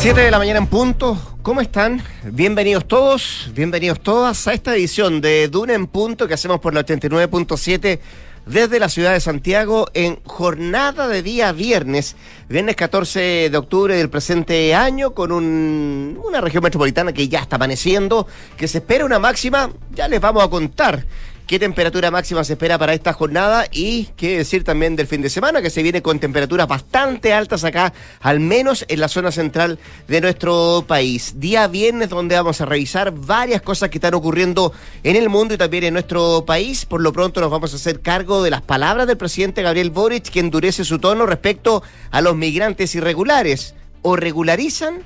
7 de la mañana en punto. ¿Cómo están? Bienvenidos todos, bienvenidos todas a esta edición de Duna en punto que hacemos por la 89.7 desde la ciudad de Santiago en jornada de día viernes, viernes 14 de octubre del presente año, con un, una región metropolitana que ya está amaneciendo, que se espera una máxima, ya les vamos a contar qué temperatura máxima se espera para esta jornada y qué decir también del fin de semana, que se viene con temperaturas bastante altas acá, al menos en la zona central de nuestro país. Día viernes donde vamos a revisar varias cosas que están ocurriendo en el mundo y también en nuestro país. Por lo pronto nos vamos a hacer cargo de las palabras del presidente Gabriel Boric, que endurece su tono respecto a los migrantes irregulares. O regularizan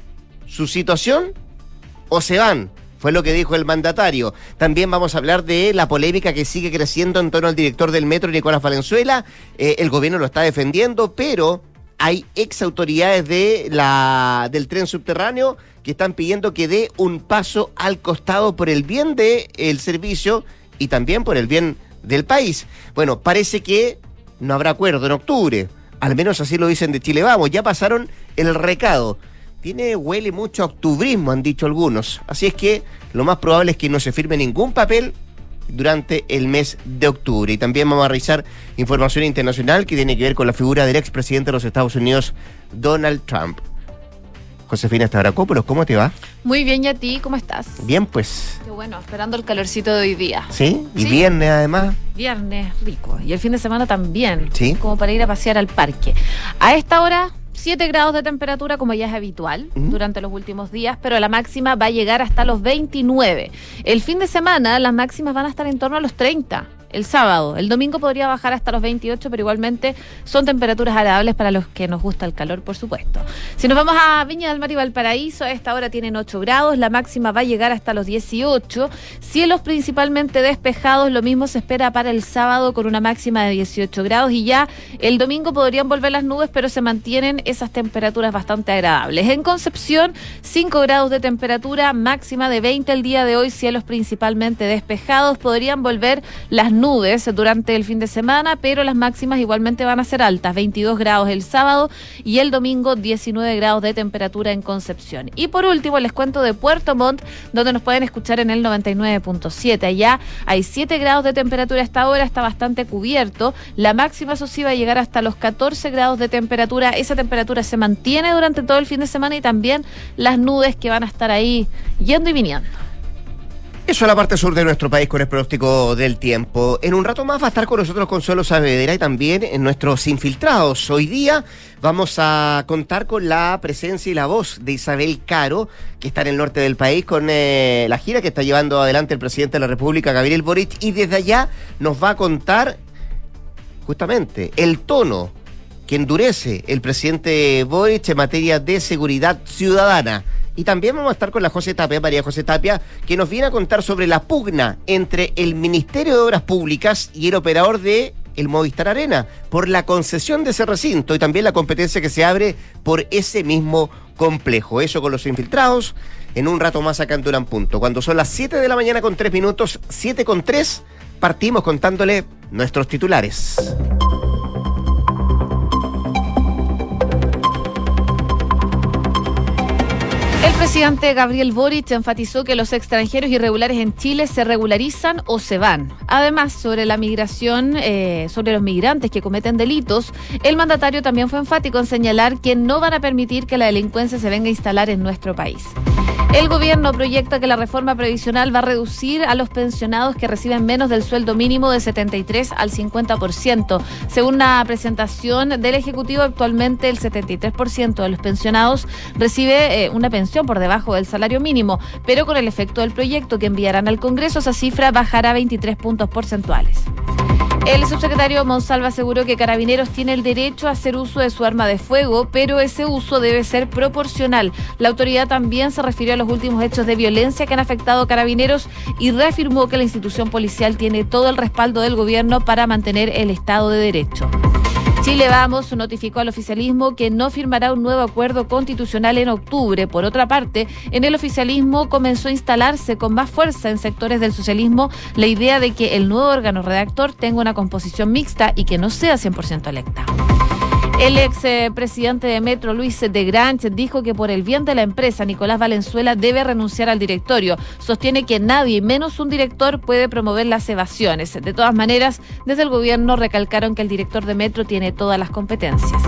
su situación o se van fue lo que dijo el mandatario. También vamos a hablar de la polémica que sigue creciendo en torno al director del metro, Nicolás Valenzuela. Eh, el gobierno lo está defendiendo, pero hay ex autoridades de la, del tren subterráneo que están pidiendo que dé un paso al costado por el bien del servicio y también por el bien del país. Bueno, parece que no habrá acuerdo en octubre. Al menos así lo dicen de Chile Vamos. Ya pasaron el recado tiene, huele mucho a octubrismo, han dicho algunos. Así es que lo más probable es que no se firme ningún papel durante el mes de octubre. Y también vamos a revisar información internacional que tiene que ver con la figura del expresidente de los Estados Unidos, Donald Trump. Josefina Stavrakopoulos, ¿cómo te va? Muy bien, ¿y a ti? ¿Cómo estás? Bien, pues. Qué bueno, esperando el calorcito de hoy día. ¿Sí? ¿Y viernes además? Viernes, rico. Y el fin de semana también. Sí. Como para ir a pasear al parque. A esta hora 7 grados de temperatura como ya es habitual durante los últimos días, pero la máxima va a llegar hasta los 29. El fin de semana las máximas van a estar en torno a los 30 el sábado. El domingo podría bajar hasta los 28, pero igualmente son temperaturas agradables para los que nos gusta el calor, por supuesto. Si nos vamos a Viña del Mar y Valparaíso, a esta hora tienen 8 grados, la máxima va a llegar hasta los 18. Cielos principalmente despejados, lo mismo se espera para el sábado con una máxima de 18 grados y ya el domingo podrían volver las nubes, pero se mantienen esas temperaturas bastante agradables. En Concepción, 5 grados de temperatura, máxima de 20 el día de hoy, cielos principalmente despejados, podrían volver las nubes nubes durante el fin de semana, pero las máximas igualmente van a ser altas, 22 grados el sábado y el domingo 19 grados de temperatura en Concepción. Y por último les cuento de Puerto Montt, donde nos pueden escuchar en el 99.7. Allá hay 7 grados de temperatura a esta hora, está bastante cubierto. La máxima eso sí va a llegar hasta los 14 grados de temperatura. Esa temperatura se mantiene durante todo el fin de semana y también las nubes que van a estar ahí yendo y viniendo. Eso es la parte sur de nuestro país con el pronóstico del tiempo. En un rato más va a estar con nosotros Consuelo Saavedra y también en nuestros infiltrados. Hoy día vamos a contar con la presencia y la voz de Isabel Caro, que está en el norte del país con eh, la gira que está llevando adelante el presidente de la República, Gabriel Boric, y desde allá nos va a contar justamente el tono que endurece el presidente Boric en materia de seguridad ciudadana. Y también vamos a estar con la José Tapia, María José Tapia, que nos viene a contar sobre la pugna entre el Ministerio de Obras Públicas y el operador de el Movistar Arena por la concesión de ese recinto y también la competencia que se abre por ese mismo complejo. Eso con los infiltrados en un rato más acá en Durán Punto. Cuando son las 7 de la mañana con 3 minutos, 7 con 3, partimos contándole nuestros titulares. Presidente Gabriel Boric enfatizó que los extranjeros irregulares en Chile se regularizan o se van. Además, sobre la migración, eh, sobre los migrantes que cometen delitos, el mandatario también fue enfático en señalar que no van a permitir que la delincuencia se venga a instalar en nuestro país. El gobierno proyecta que la reforma previsional va a reducir a los pensionados que reciben menos del sueldo mínimo de 73 al 50%. Según una presentación del Ejecutivo, actualmente el 73% de los pensionados recibe eh, una pensión por debajo del salario mínimo, pero con el efecto del proyecto que enviarán al Congreso, esa cifra bajará 23 puntos porcentuales. El subsecretario Monsalva aseguró que Carabineros tiene el derecho a hacer uso de su arma de fuego, pero ese uso debe ser proporcional. La autoridad también se refirió a los últimos hechos de violencia que han afectado a Carabineros y reafirmó que la institución policial tiene todo el respaldo del gobierno para mantener el Estado de Derecho. Chile Vamos notificó al oficialismo que no firmará un nuevo acuerdo constitucional en octubre. Por otra parte, en el oficialismo comenzó a instalarse con más fuerza en sectores del socialismo la idea de que el nuevo órgano redactor tenga una composición mixta y que no sea 100% electa. El ex presidente de Metro, Luis de Granch, dijo que por el bien de la empresa, Nicolás Valenzuela debe renunciar al directorio. Sostiene que nadie, menos un director, puede promover las evasiones. De todas maneras, desde el gobierno recalcaron que el director de Metro tiene todas las competencias.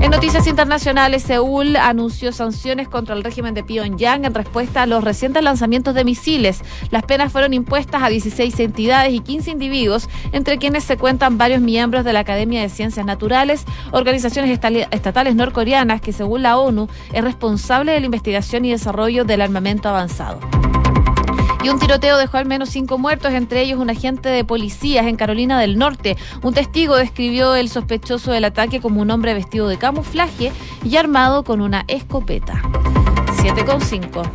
En noticias internacionales, Seúl anunció sanciones contra el régimen de Pyongyang en respuesta a los recientes lanzamientos de misiles. Las penas fueron impuestas a 16 entidades y 15 individuos, entre quienes se cuentan varios miembros de la Academia de Ciencias Naturales, organizaciones estatales norcoreanas que, según la ONU, es responsable de la investigación y desarrollo del armamento avanzado. Y un tiroteo dejó al menos cinco muertos, entre ellos un agente de policías en Carolina del Norte. Un testigo describió el sospechoso del ataque como un hombre vestido de camuflaje y armado con una escopeta. 7,5.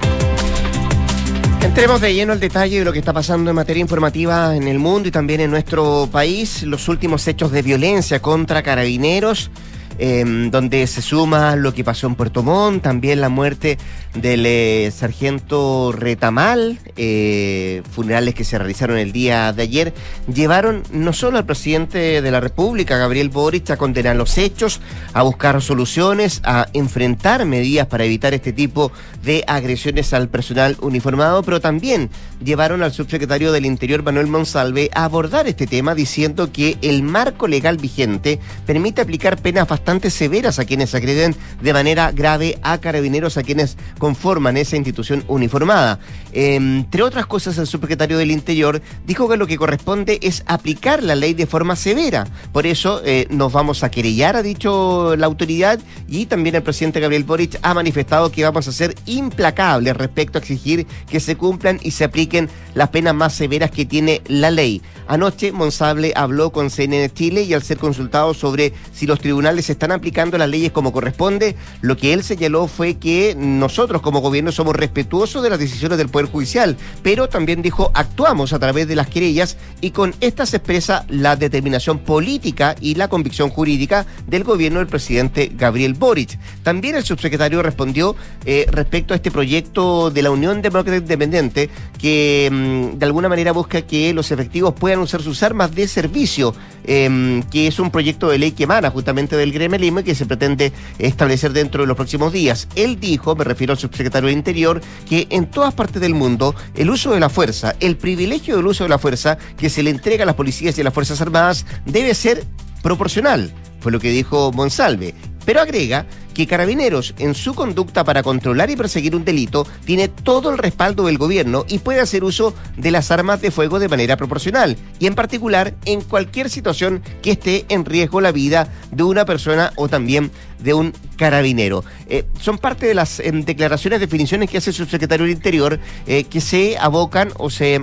Entremos de lleno al detalle de lo que está pasando en materia informativa en el mundo y también en nuestro país. Los últimos hechos de violencia contra carabineros Em, donde se suma lo que pasó en Puerto Montt, también la muerte del eh, sargento Retamal, eh, funerales que se realizaron el día de ayer, llevaron no solo al presidente de la República, Gabriel Boric, a condenar los hechos, a buscar soluciones, a enfrentar medidas para evitar este tipo de agresiones al personal uniformado, pero también llevaron al subsecretario del Interior, Manuel Monsalve, a abordar este tema diciendo que el marco legal vigente permite aplicar penas bastante bastante severas a quienes agreden de manera grave a carabineros, a quienes conforman esa institución uniformada. entre otras cosas, el subsecretario del Interior dijo que lo que corresponde es aplicar la ley de forma severa. Por eso eh, nos vamos a querellar, ha dicho la autoridad, y también el presidente Gabriel Boric ha manifestado que vamos a ser implacables respecto a exigir que se cumplan y se apliquen las penas más severas que tiene la ley. Anoche Monsable habló con CNN Chile y al ser consultado sobre si los tribunales están aplicando las leyes como corresponde, lo que él señaló fue que nosotros como gobierno somos respetuosos de las decisiones del Poder Judicial, pero también dijo actuamos a través de las querellas y con estas se expresa la determinación política y la convicción jurídica del gobierno del presidente Gabriel Boric. También el subsecretario respondió eh, respecto a este proyecto de la Unión Democrática Independiente que mm, de alguna manera busca que los efectivos puedan usar sus armas de servicio, em, que es un proyecto de ley que emana justamente del gremio y que se pretende establecer dentro de los próximos días. Él dijo, me refiero al subsecretario de Interior, que en todas partes del mundo el uso de la fuerza, el privilegio del uso de la fuerza que se le entrega a las policías y a las Fuerzas Armadas debe ser proporcional, fue lo que dijo Monsalve. Pero agrega que Carabineros, en su conducta para controlar y perseguir un delito, tiene todo el respaldo del gobierno y puede hacer uso de las armas de fuego de manera proporcional, y en particular en cualquier situación que esté en riesgo la vida de una persona o también de un carabinero. Eh, son parte de las em, declaraciones, definiciones que hace el subsecretario del Interior eh, que se abocan o se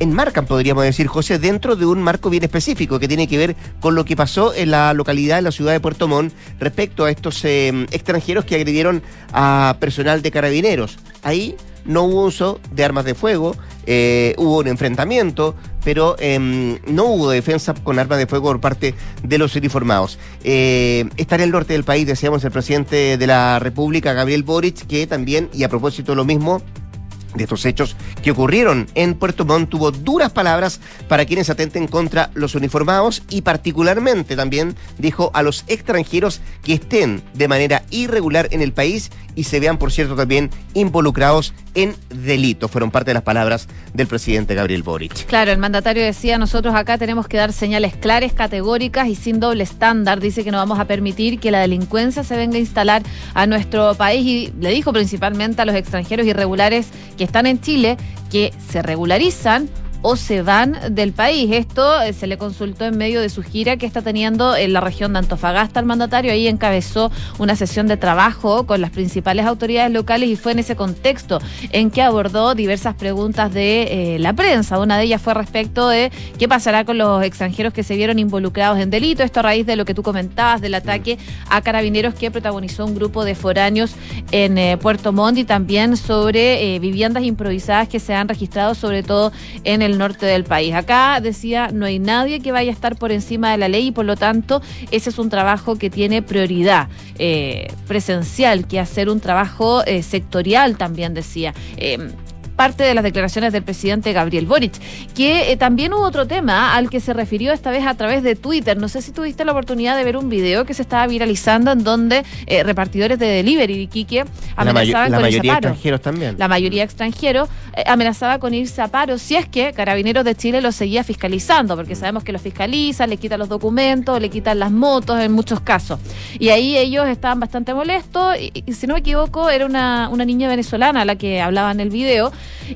enmarcan, podríamos decir, José, dentro de un marco bien específico que tiene que ver con lo que pasó en la localidad, en la ciudad de Puerto Montt, respecto a estos em, extranjeros que agredieron a personal de carabineros. Ahí no hubo uso de armas de fuego, eh, hubo un enfrentamiento, pero em, no hubo defensa con armas de fuego por parte de los uniformados. Eh, está en el norte del país, decíamos el presidente de la República, Gabriel Boric, que también, y a propósito de lo mismo, de estos hechos que ocurrieron en Puerto Montt tuvo duras palabras para quienes atenten contra los uniformados y particularmente también dijo a los extranjeros que estén de manera irregular en el país y se vean, por cierto, también involucrados en delitos. Fueron parte de las palabras del presidente Gabriel Boric. Claro, el mandatario decía, nosotros acá tenemos que dar señales claras, categóricas y sin doble estándar. Dice que no vamos a permitir que la delincuencia se venga a instalar a nuestro país y le dijo principalmente a los extranjeros irregulares que están en Chile que se regularizan o se van del país. Esto eh, se le consultó en medio de su gira que está teniendo en la región de Antofagasta. El mandatario ahí encabezó una sesión de trabajo con las principales autoridades locales y fue en ese contexto en que abordó diversas preguntas de eh, la prensa. Una de ellas fue respecto de qué pasará con los extranjeros que se vieron involucrados en delito. Esto a raíz de lo que tú comentabas del ataque a carabineros que protagonizó un grupo de foráneos en eh, Puerto Montt y también sobre viviendas improvisadas que se han registrado sobre todo en el norte del país. Acá decía, no hay nadie que vaya a estar por encima de la ley y por lo tanto ese es un trabajo que tiene prioridad eh, presencial, que hacer un trabajo eh, sectorial también decía. Eh, parte de las declaraciones del presidente Gabriel Boric. Que eh, también hubo otro tema al que se refirió esta vez a través de Twitter. No sé si tuviste la oportunidad de ver un video que se estaba viralizando en donde eh, repartidores de delivery de Iquique amenazaban la, con mayoría extranjeros también. La mayoría extranjeros eh, amenazaba con irse a paro si es que Carabineros de Chile los seguía fiscalizando, porque sabemos que los fiscalizan, le quitan los documentos, le quitan las motos en muchos casos. Y ahí ellos estaban bastante molestos y, si no me equivoco era una, una niña venezolana la que hablaba en el video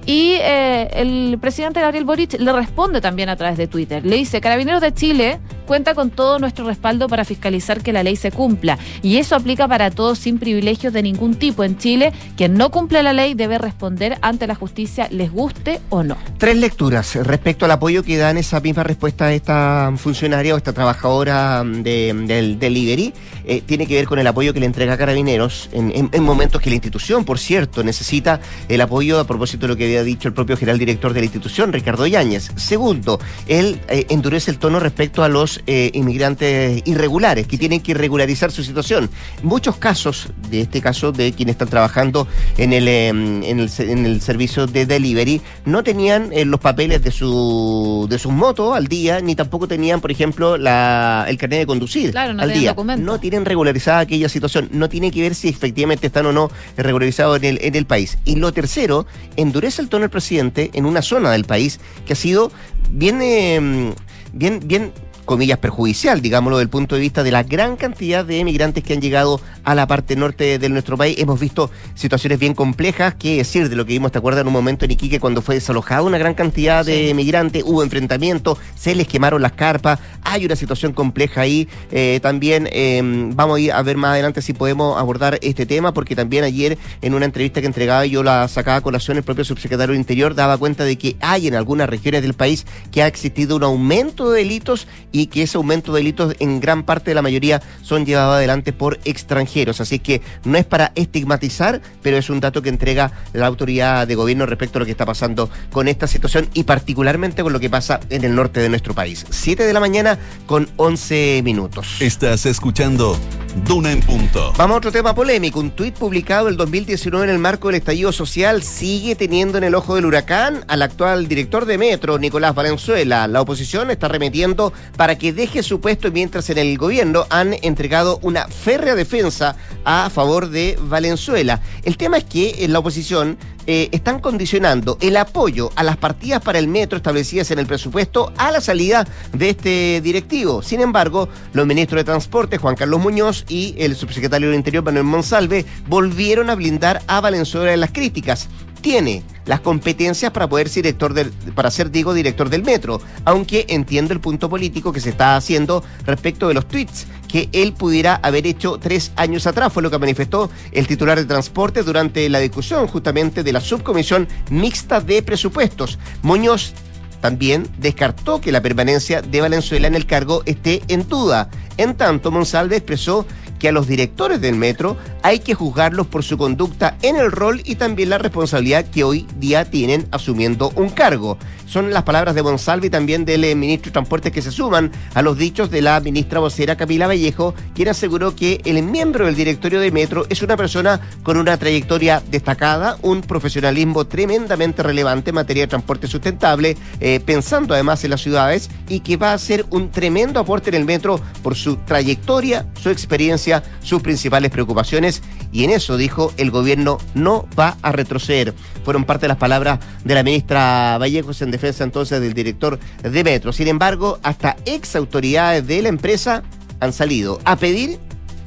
y eh, el presidente Gabriel Boric le responde también a través de Twitter. Le dice, Carabineros de Chile cuenta con todo nuestro respaldo para fiscalizar que la ley se cumpla. Y eso aplica para todos sin privilegios de ningún tipo. En Chile, quien no cumple la ley debe responder ante la justicia, les guste o no. Tres lecturas respecto al apoyo que dan esa misma respuesta a esta funcionaria o esta trabajadora del delivery. Eh, tiene que ver con el apoyo que le entrega Carabineros en, en momentos que la institución, por cierto, necesita el apoyo a propósito de lo que había dicho el propio general director de la institución, Ricardo Yáñez. Segundo, él eh, endurece el tono respecto a los eh, inmigrantes irregulares, que tienen que regularizar su situación. Muchos casos, de este caso de quienes están trabajando en el, em, en el, servicio de delivery, no tenían eh, los papeles de su de sus motos al día, ni tampoco tenían, por ejemplo, la, el carnet de conducir al día. No tienen regularizada aquella situación, no tiene que ver si efectivamente están o no regularizados en el, en el país. Y lo tercero, endurece el tono el presidente en una zona del país que ha sido bien, em, bien, bien comillas, perjudicial, digámoslo, del punto de vista de la gran cantidad de emigrantes que han llegado a la parte norte de nuestro país. Hemos visto situaciones bien complejas, que decir de lo que vimos, ¿te acuerdas? En un momento en Iquique, cuando fue desalojada una gran cantidad de emigrantes, hubo enfrentamientos, se les quemaron las carpas, hay una situación compleja ahí. Eh, también em, vamos a ir a ver más adelante si podemos abordar este tema, porque también ayer en una entrevista que entregaba yo la sacaba a colación, el propio subsecretario del Interior daba cuenta de que hay en algunas regiones del país que ha existido un aumento de delitos y que ese aumento de delitos en gran parte de la mayoría son llevados adelante por extranjeros. Así que no es para estigmatizar, pero es un dato que entrega la autoridad de gobierno respecto a lo que está pasando con esta situación y particularmente con lo que pasa en el norte de nuestro país. Siete de la mañana con 11 minutos. Estás escuchando Duna en punto. Vamos a otro tema polémico. Un tuit publicado el 2019 en el marco del estallido social sigue teniendo en el ojo del huracán al actual director de Metro, Nicolás Valenzuela. La oposición está remitiendo para para que deje su puesto mientras en el gobierno han entregado una férrea defensa a favor de Valenzuela. El tema es que en la oposición eh, están condicionando el apoyo a las partidas para el metro establecidas en el presupuesto a la salida de este directivo. Sin embargo, los ministros de Transporte, Juan Carlos Muñoz, y el subsecretario del Interior, Manuel Monsalve, volvieron a blindar a Valenzuela en las críticas tiene las competencias para poder ser director del, para ser, digo, director del metro, aunque entiendo el punto político que se está haciendo respecto de los tweets que él pudiera haber hecho tres años atrás, fue lo que manifestó el titular de transporte durante la discusión justamente de la subcomisión mixta de presupuestos. Muñoz también descartó que la permanencia de Valenzuela en el cargo esté en duda. En tanto, Monsalve expresó que a los directores del metro hay que juzgarlos por su conducta en el rol y también la responsabilidad que hoy día tienen asumiendo un cargo. Son las palabras de Monsalve y también del eh, ministro de Transportes que se suman a los dichos de la ministra vocera Camila Vallejo, quien aseguró que el miembro del directorio de Metro es una persona con una trayectoria destacada, un profesionalismo tremendamente relevante en materia de transporte sustentable, eh, pensando además en las ciudades y que va a ser un tremendo aporte en el metro por su trayectoria, su experiencia, sus principales preocupaciones y en eso dijo el gobierno no va a retroceder. Fueron parte de las palabras de la ministra Vallejos en defensa entonces del director de Metro. Sin embargo, hasta ex autoridades de la empresa han salido a pedir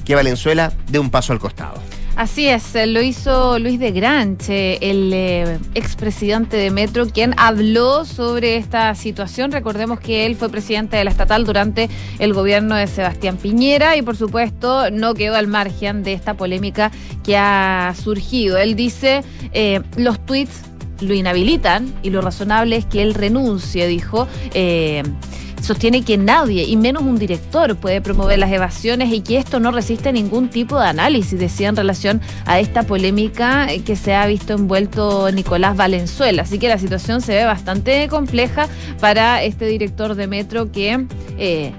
que Valenzuela dé un paso al costado. Así es, eh, lo hizo Luis de Granche, el eh, expresidente de Metro, quien habló sobre esta situación. Recordemos que él fue presidente de la estatal durante el gobierno de Sebastián Piñera y por supuesto no quedó al margen de esta polémica que ha surgido. Él dice, eh, los tweets lo inhabilitan y lo razonable es que él renuncie, dijo sostiene que nadie, y menos un director, puede promover las evasiones y que esto no resiste ningún tipo de análisis, decía en relación a esta polémica que se ha visto envuelto Nicolás Valenzuela. Así que la situación se ve bastante compleja para este director de Metro que... Eh,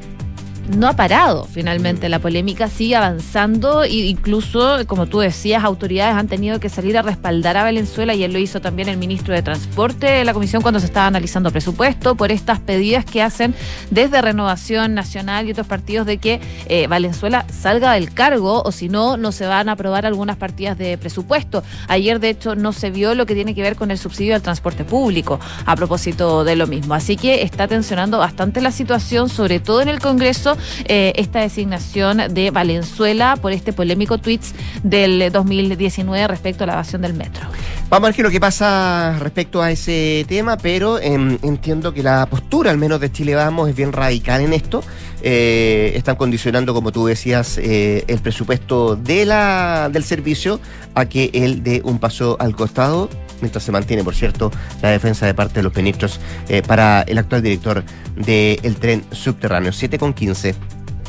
no ha parado finalmente la polémica, sigue avanzando e incluso, como tú decías, autoridades han tenido que salir a respaldar a Valenzuela y él lo hizo también el ministro de Transporte de la Comisión cuando se estaba analizando presupuesto por estas pedidas que hacen desde Renovación Nacional y otros partidos de que eh, Valenzuela salga del cargo o si no, no se van a aprobar algunas partidas de presupuesto. Ayer, de hecho, no se vio lo que tiene que ver con el subsidio al transporte público a propósito de lo mismo. Así que está tensionando bastante la situación, sobre todo en el Congreso, eh, esta designación de Valenzuela por este polémico tweets del 2019 respecto a la evasión del metro. Vamos a ver qué lo que pasa respecto a ese tema, pero em, entiendo que la postura, al menos de Chile Vamos, es bien radical en esto. Eh, están condicionando, como tú decías, eh, el presupuesto de la, del servicio a que él dé un paso al costado, mientras se mantiene, por cierto, la defensa de parte de los ministros eh, para el actual director del tren subterráneo. 7 con 15.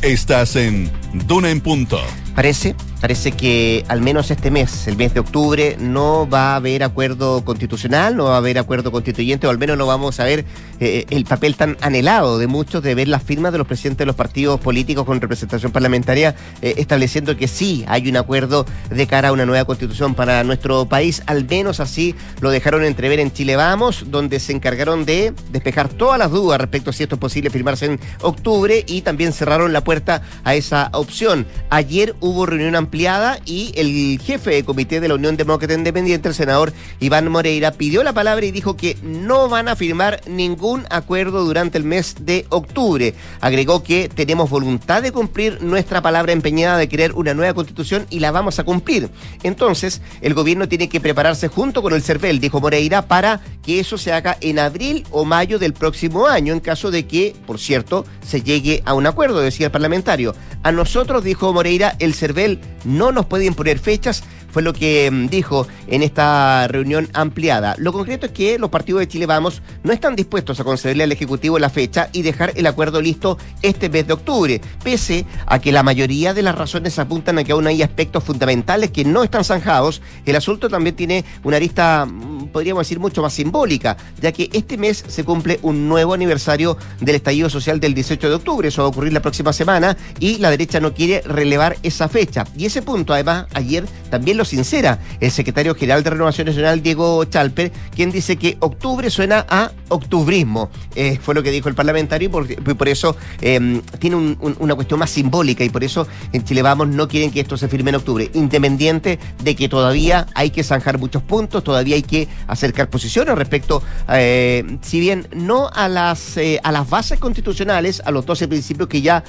Estás en Duna en Punto. Parece, parece que al menos este mes, el mes de octubre, no va a haber acuerdo constitucional, no va a haber acuerdo constituyente, o al menos no vamos a ver eh, el papel tan anhelado de muchos de ver las firmas de los presidentes de los partidos políticos con representación parlamentaria eh, estableciendo que sí hay un acuerdo de cara a una nueva constitución para nuestro país. Al menos así lo dejaron entrever en Chile Vamos, donde se encargaron de despejar todas las dudas respecto a si esto es posible firmarse en octubre y también cerraron la puerta a esa opción. Ayer hubo reunión y el jefe de comité de la Unión Demócrata Independiente, el senador Iván Moreira, pidió la palabra y dijo que no van a firmar ningún acuerdo durante el mes de octubre. Agregó que tenemos voluntad de cumplir nuestra palabra empeñada de querer una nueva constitución y la vamos a cumplir. Entonces, el gobierno tiene que prepararse junto con el CERVEL, dijo Moreira, para que eso se haga en abril o mayo del próximo año, en caso de que, por cierto, se llegue a un acuerdo, decía el parlamentario. A nosotros, dijo Moreira, el CERVEL no nos puede imponer fechas, fue lo que mm, dijo en esta reunión ampliada. Lo concreto es que los partidos de Chile Vamos no están dispuestos a concederle al Ejecutivo la fecha y dejar el acuerdo listo este mes de octubre, pese a que la mayoría de las razones apuntan a que aún hay aspectos fundamentales que no están zanjados. El asunto también tiene una arista, mm, podríamos decir, mucho más simbólica, ya que este mes se cumple un nuevo aniversario del estallido social del 18 de octubre. Eso va a ocurrir la próxima semana y la derecha no quiere relevar esa fecha. Y ese punto, además, ayer también lo sincera el secretario general de Renovación Nacional, Diego Chalper, quien dice que octubre suena a octubrismo. Eh, fue lo que dijo el parlamentario y por, eso em, tiene una cuestión más simbólica y por eso en Chile Vamos no quieren que esto se firme en octubre, independiente de que todavía hay que zanjar muchos puntos, todavía hay que acercar posiciones respecto, eh, si bien no a las, eh, a las bases constitucionales, a los 12 principios que ya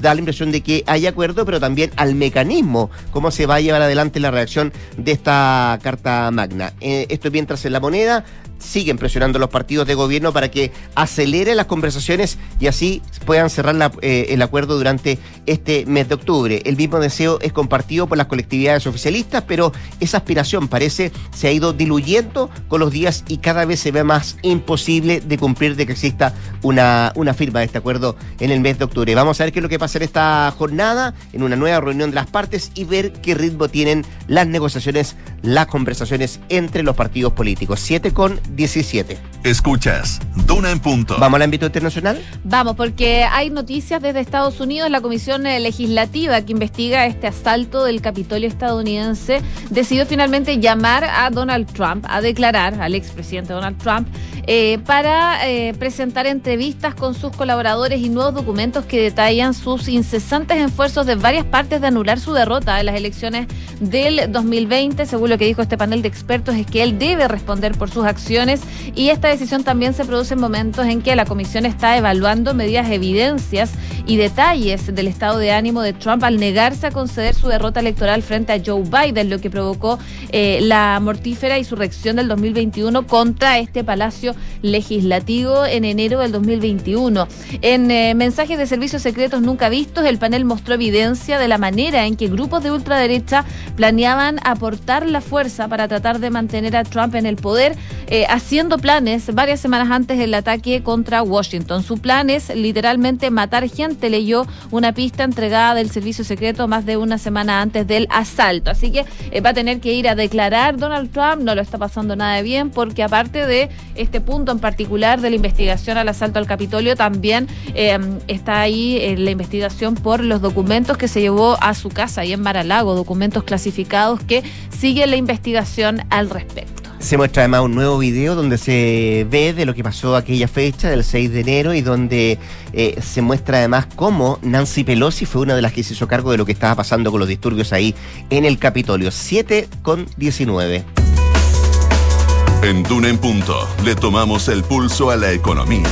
da la impresión de que hay acuerdo, pero también al mecanismo, cómo se va a llevar adelante la reacción de esta Carta Magna. esto mientras en la moneda siguen presionando los partidos de gobierno para que acelere las conversaciones y así puedan cerrar eh, el acuerdo durante este mes de octubre. El mismo deseo es compartido por las colectividades oficialistas, pero esa aspiración parece se ha ido diluyendo con los días y cada vez se ve más imposible de cumplir de que exista una, una firma de este acuerdo en el mes de octubre. Vamos a ver qué es lo que pasa en esta jornada, en una nueva reunión de las partes y ver qué ritmo tienen las negociaciones, las conversaciones entre los partidos políticos. 7 con 17. Escuchas, Duna en punto. ¿Vamos al ámbito internacional? Vamos, porque hay noticias desde Estados Unidos. La Comisión eh, Legislativa que investiga este asalto del Capitolio estadounidense decidió finalmente llamar a Donald Trump a declarar, al expresidente Donald Trump, eh, para eh, presentar entrevistas con sus colaboradores y nuevos documentos que detallan sus incesantes esfuerzos de varias partes de anular su derrota en las elecciones del 2020. Según lo que dijo este panel de expertos, es que él debe responder por sus acciones y esta decisión también se produce en momentos en que la comisión está evaluando medidas, evidencias y detalles del estado de ánimo de Trump al negarse a conceder su derrota electoral frente a Joe Biden, lo que provocó eh, la mortífera insurrección del 2021 contra este palacio legislativo en enero del 2021. En eh, mensajes de servicios secretos nunca vistos, el panel mostró evidencia de la manera en que grupos de ultraderecha planeaban aportar la fuerza para tratar de mantener a Trump en el poder, eh, haciendo planes varias semanas antes del ataque contra Washington. Su plan es literalmente matar gente, leyó una pista entregada del servicio secreto más de una semana antes del asalto. Así que eh, va a tener que ir a declarar Donald Trump, no lo está pasando nada bien porque aparte de este punto en particular de la investigación al asalto al Capitolio también eh, está ahí eh, la investigación por los documentos que se llevó a su casa ahí en Maralago, documentos clasificados que sigue la investigación al respecto. Se muestra además un nuevo video donde se ve de lo que pasó aquella fecha del 6 de enero y donde eh, se muestra además cómo Nancy Pelosi fue una de las que se hizo cargo de lo que estaba pasando con los disturbios ahí en el Capitolio. 7 con 19. En Duna en Punto le tomamos el pulso a la economía.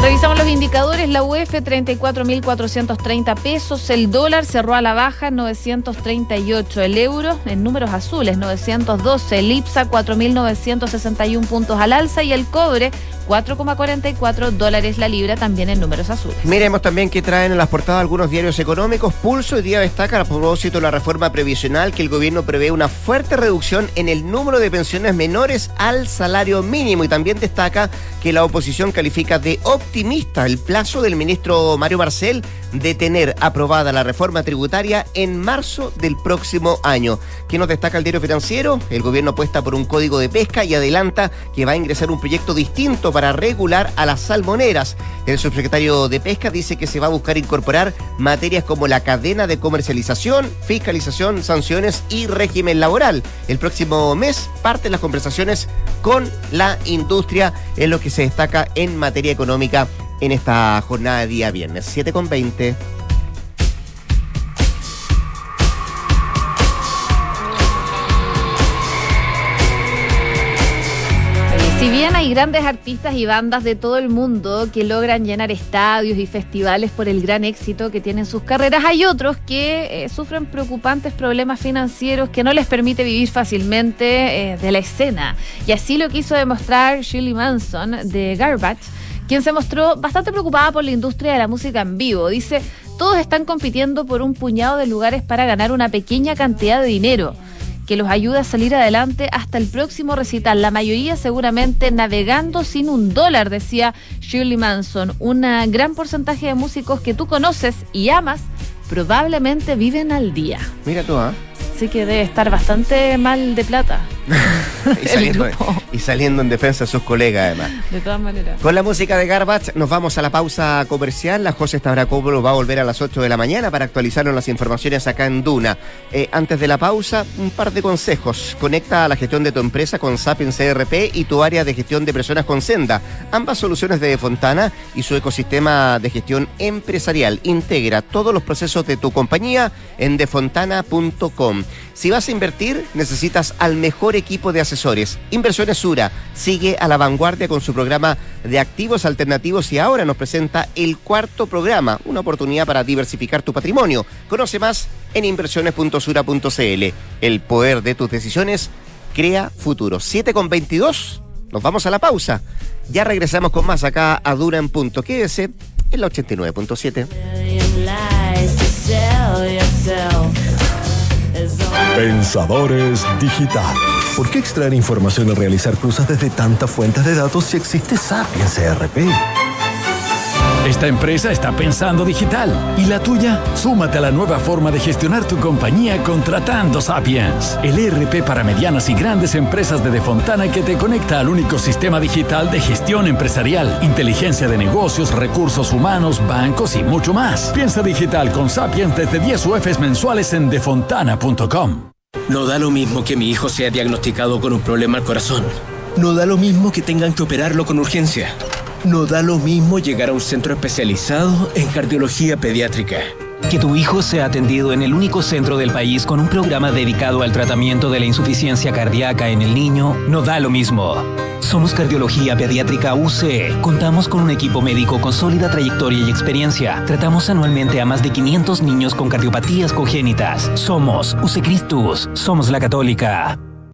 Revisamos los indicadores, la UEF 34.430 pesos, el dólar cerró a la baja 938, el euro en números azules 912, el IPSA 4.961 puntos al alza. Y el cobre 4,44 dólares la libra también en números azules. Miremos también que traen en las portadas algunos diarios económicos. Pulso hoy día destaca a propósito de la reforma previsional que el gobierno prevé una fuerte reducción en el número de pensiones menores al salario mínimo. Y también destaca que la oposición califica de optimista el plazo del ministro Mario Marcel de tener aprobada la reforma tributaria en marzo del próximo año. ¿Qué nos destaca el diario financiero? El gobierno apuesta por un código de pesca y adelanta que va a ingresar un proyecto distinto para regular a las salmoneras. El subsecretario de Pesca dice que se va a buscar incorporar materias como la cadena de comercialización, fiscalización, sanciones y régimen laboral. El próximo mes parten las conversaciones con la industria en lo que se destaca en materia económica en esta jornada de día viernes. 7 con 20. Si bien hay grandes artistas y bandas de todo el mundo que logran llenar estadios y festivales por el gran éxito que tienen sus carreras, hay otros que eh, sufren preocupantes problemas financieros que no les permite vivir fácilmente eh, de la escena. Y así lo quiso demostrar Shirley Manson de Garbage, quien se mostró bastante preocupada por la industria de la música en vivo. Dice, todos están compitiendo por un puñado de lugares para ganar una pequeña cantidad de dinero que los ayude a salir adelante hasta el próximo recital. La mayoría seguramente navegando sin un dólar, decía Shirley Manson. Un gran porcentaje de músicos que tú conoces y amas probablemente viven al día. Mira tú, ¿ah? Así que debe estar bastante mal de plata. y, saliendo, y, saliendo, en defensa de sus colegas, además. De todas maneras. Con la música de Garbage, nos vamos a la pausa comercial. La José Stavrakopoulos va a volver a las 8 de la mañana para actualizarnos las informaciones acá en Duna. Eh, antes de la pausa, un par de consejos. Conecta a la gestión de tu empresa con Sapiens CRP y tu área de gestión de personas con Senda. Ambas soluciones de Fontana y su ecosistema de gestión empresarial. Integra todos los procesos de tu compañía en defontana.com. Si vas a invertir, necesitas al mejor equipo de asesores. Inversiones Sura sigue a la vanguardia con su programa de activos alternativos y ahora nos presenta el cuarto programa, una oportunidad para diversificar tu patrimonio. Conoce más en inversiones.sura.cl. El poder de tus decisiones crea futuro. 7 con 22. Nos vamos a la pausa. Ya regresamos con más acá a Dura en Punto. En la 89.7. Pensadores Digital. ¿Por qué extraer información y realizar cruzas desde tantas fuentes de datos si existe Sapiens ERP? Esta empresa está pensando digital. ¿Y la tuya? Súmate a la nueva forma de gestionar tu compañía contratando Sapiens, el ERP para medianas y grandes empresas de Defontana que te conecta al único sistema digital de gestión empresarial, inteligencia de negocios, recursos humanos, bancos y mucho más. Piensa digital con Sapiens desde 10 UFs mensuales en defontana.com. No da lo mismo que mi hijo sea diagnosticado con un problema al corazón. No da lo mismo que tengan que operarlo con urgencia. No da lo mismo llegar a un centro especializado en cardiología pediátrica. Que tu hijo sea atendido en el único centro del país con un programa dedicado al tratamiento de la insuficiencia cardíaca en el niño no da lo mismo. Somos Cardiología Pediátrica UC. Contamos con un equipo médico con sólida trayectoria y experiencia. Tratamos anualmente a más de 500 niños con cardiopatías congénitas. Somos UC Cristus. Somos la Católica.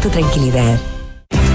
tu tranquilidad.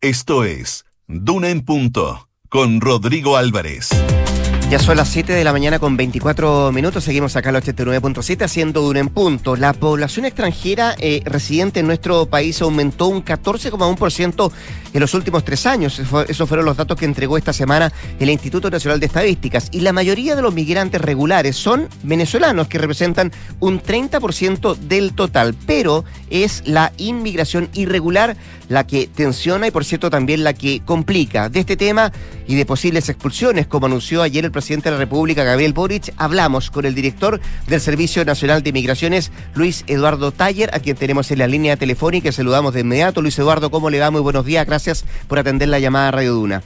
Esto es Duna en Punto con Rodrigo Álvarez. Ya son las 7 de la mañana con 24 minutos. Seguimos acá los 89.7 haciendo Duna en punto. La población extranjera eh, residente en nuestro país aumentó un 14,1% en los últimos tres años. Esos fueron los datos que entregó esta semana el Instituto Nacional de Estadísticas. Y la mayoría de los migrantes regulares son venezolanos, que representan un 30% del total. Pero es la inmigración irregular la que tensiona y, por cierto, también la que complica. De este tema y de posibles expulsiones, como anunció ayer el presidente de la República, Gabriel Boric, hablamos con el director del Servicio Nacional de Migraciones, Luis Eduardo Taller, a quien tenemos en la línea telefónica. Saludamos de inmediato. Luis Eduardo, ¿cómo le va? Muy buenos días. Gracias por atender la llamada a Radio Duna.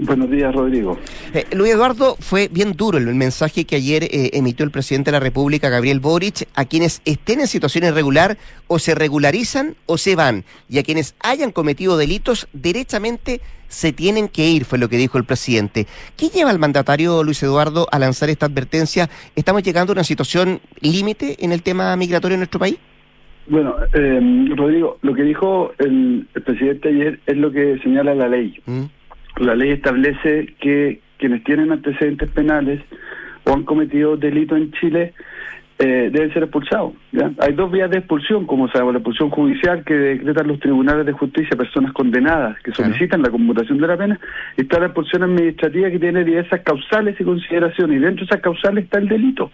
Buenos días, Rodrigo. Eh, Luis Eduardo, fue bien duro el mensaje que ayer eh, emitió el presidente de la República, Gabriel Boric, a quienes estén en situación irregular o se regularizan o se van, y a quienes hayan cometido delitos, derechamente se tienen que ir, fue lo que dijo el presidente. ¿Qué lleva al mandatario Luis Eduardo a lanzar esta advertencia? ¿Estamos llegando a una situación límite en el tema migratorio en nuestro país? Bueno, eh, Rodrigo, lo que dijo el, presidente ayer es lo que señala la ley. ¿Mm? La ley establece que quienes tienen antecedentes penales o han cometido delito en Chile eh, deben ser expulsados. Hay dos vías de expulsión, como sabemos, la expulsión judicial que decretan los tribunales de justicia a personas condenadas que solicitan la conmutación de la pena, y está la expulsión administrativa que tiene diversas causales y consideraciones, y dentro de esas causales está el delito,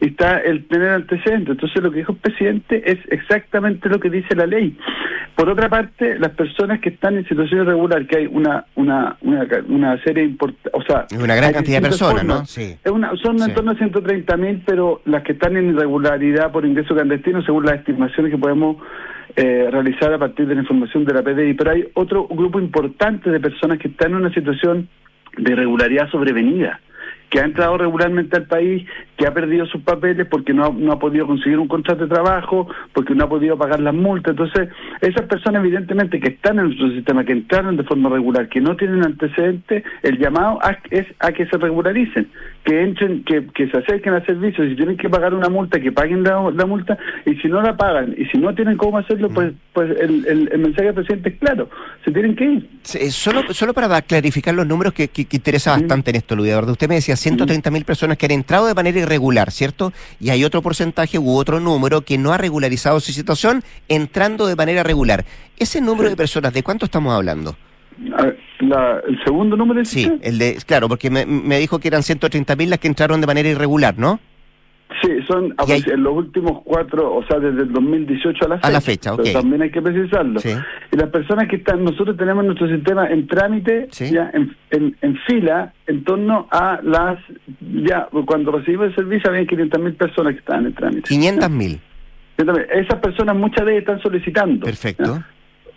y está el tener antecedentes. Entonces lo que dijo el presidente es exactamente lo que dice la ley. Por otra parte, las personas que están en situación irregular, que hay una una una, una serie importante, o sea... Una gran cantidad de personas, ¿no? Sí. son en torno a 130 mil, pero las que están en irregularidad por ingreso clandestino, según las estimaciones que podemos eh, realizar a partir de la información de la PDI. Pero hay otro grupo importante de personas que están en una situación de irregularidad sobrevenida que ha entrado regularmente al país, que ha perdido sus papeles porque no ha, no ha podido conseguir un contrato de trabajo, porque no ha podido pagar las multas. Entonces, esas personas evidentemente que están en nuestro sistema, que entraron de forma regular, que no tienen antecedentes, el llamado es a que se regularicen, que entren, que, que se acerquen al servicio, si tienen que pagar una multa, que paguen la, multa, y si no la pagan, y si no tienen cómo hacerlo, pues, pues el, el, mensaje del presidente es claro, se tienen que ir. solo, solo para clarificar los números que, que, interesa bastante en esto, Luis Eduardo, usted me decía 130 mil personas que han entrado de manera irregular, ¿cierto? Y hay otro porcentaje u otro número que no ha regularizado su situación entrando de manera regular. Ese número de personas, ¿de cuánto estamos hablando? el segundo número Sí, el de, claro, porque me, me dijo que eran 130 mil las que entraron de manera irregular, ¿no? Sí, son en los últimos cuatro, o sea, desde el 2018 a la fecha. A la fecha, ok. Pero también hay que precisarlo. Y las personas que están, nosotros tenemos nuestro sistema en trámite, ya en, en, fila, en torno a las, ya, cuando recibimos el servicio había 500 mil personas que estaban en trámite. 500 mil. Esas personas muchas de ellas están solicitando. Perfecto.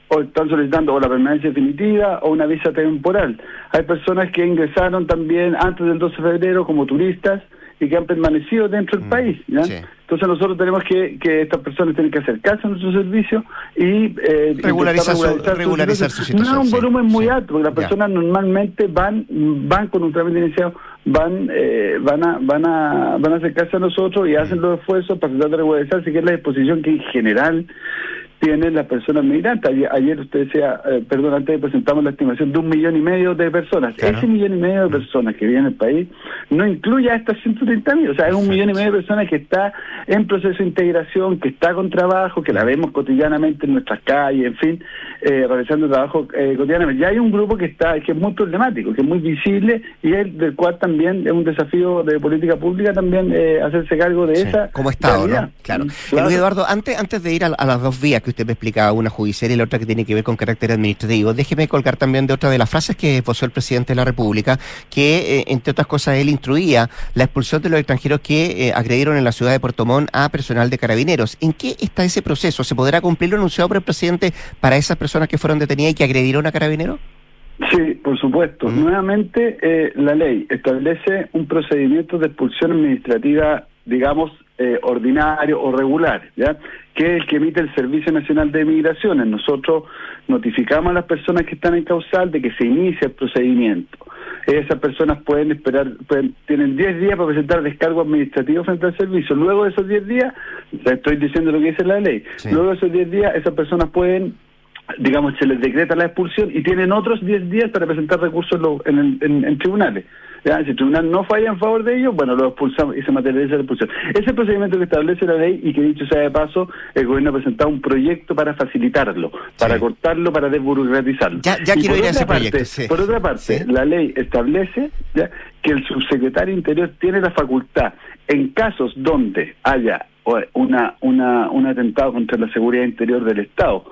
o están solicitando o la permanencia definitiva o una visa temporal. Hay personas que ingresaron también antes del 12 de febrero como turistas y que han permanecido dentro del mm, país. ¿ya? Entonces nosotros tenemos que, que estas personas tienen que acercarse a nuestro servicio y eh, regularizar, su, situación. No es un volumen muy alto, porque las personas normalmente van van con un trámite iniciado, van eh, van a van a van a acercarse a nosotros y hacen mm. los esfuerzos para tratar de regularizarse, que es la disposición que en general tienen las personas migrantes. Ayer, usted decía, eh, perdón, antes presentamos la estimación de un millón y medio de personas. Ese millón y medio de personas que viven en el país no incluye a estas 130 mil. O sea, es un millón y medio de personas que está en proceso de integración, que está con trabajo, que la vemos cotidianamente en nuestras calles, en fin, eh, realizando trabajo eh, cotidianamente. Ya hay un grupo que está que es muy problemático, que es muy visible y el del cual también es un desafío de política pública también eh, hacerse cargo de esa. Como Estado, ¿no? Claro. Luis Eduardo, antes, antes de ir a las dos vías que usted me explicaba, una judicial y la otra que tiene que ver con carácter administrativo. Déjeme colgar también de otra de las frases que posó el presidente de la República, que eh, entre otras cosas él instruía la expulsión de los extranjeros que eh, agredieron en la ciudad de Puerto Montt a personal de carabineros. ¿En qué está ese proceso? ¿Se podrá cumplir lo anunciado por el presidente para esas personas? personas que fueron detenidas y que agredieron a carabineros? Sí, por supuesto. Nuevamente, eh, la ley establece un procedimiento de expulsión administrativa, digamos, eh, ordinario o regular, ¿ya? que es el que emite el Servicio Nacional de Migraciones. Nosotros notificamos a las personas que están en causal de que se inicia el procedimiento. Esas personas pueden esperar, pueden, tienen 10 días para presentar descargo administrativo frente al servicio. Luego de esos 10 días, estoy diciendo lo que dice la ley, luego de esos 10 días esas personas pueden digamos, se les decreta la expulsión y tienen otros 10 días para presentar recursos en, el- en- en tribunales. ¿Ya? Si el tribunal no falla en favor de ellos, bueno, lo expulsamos y se materializa la expulsión. Ese es el procedimiento que establece la ley y que dicho sea de paso, el gobierno ha presentado un proyecto para facilitarlo, para cortarlo, para desburocratizarlo. Ya- ya quiero ir a ese parte- proyecto, sí. Por otra parte, la ley establece ¿ya? que el subsecretario Interior tiene la facultad, en casos donde haya una, una, un atentado contra la seguridad interior del Estado,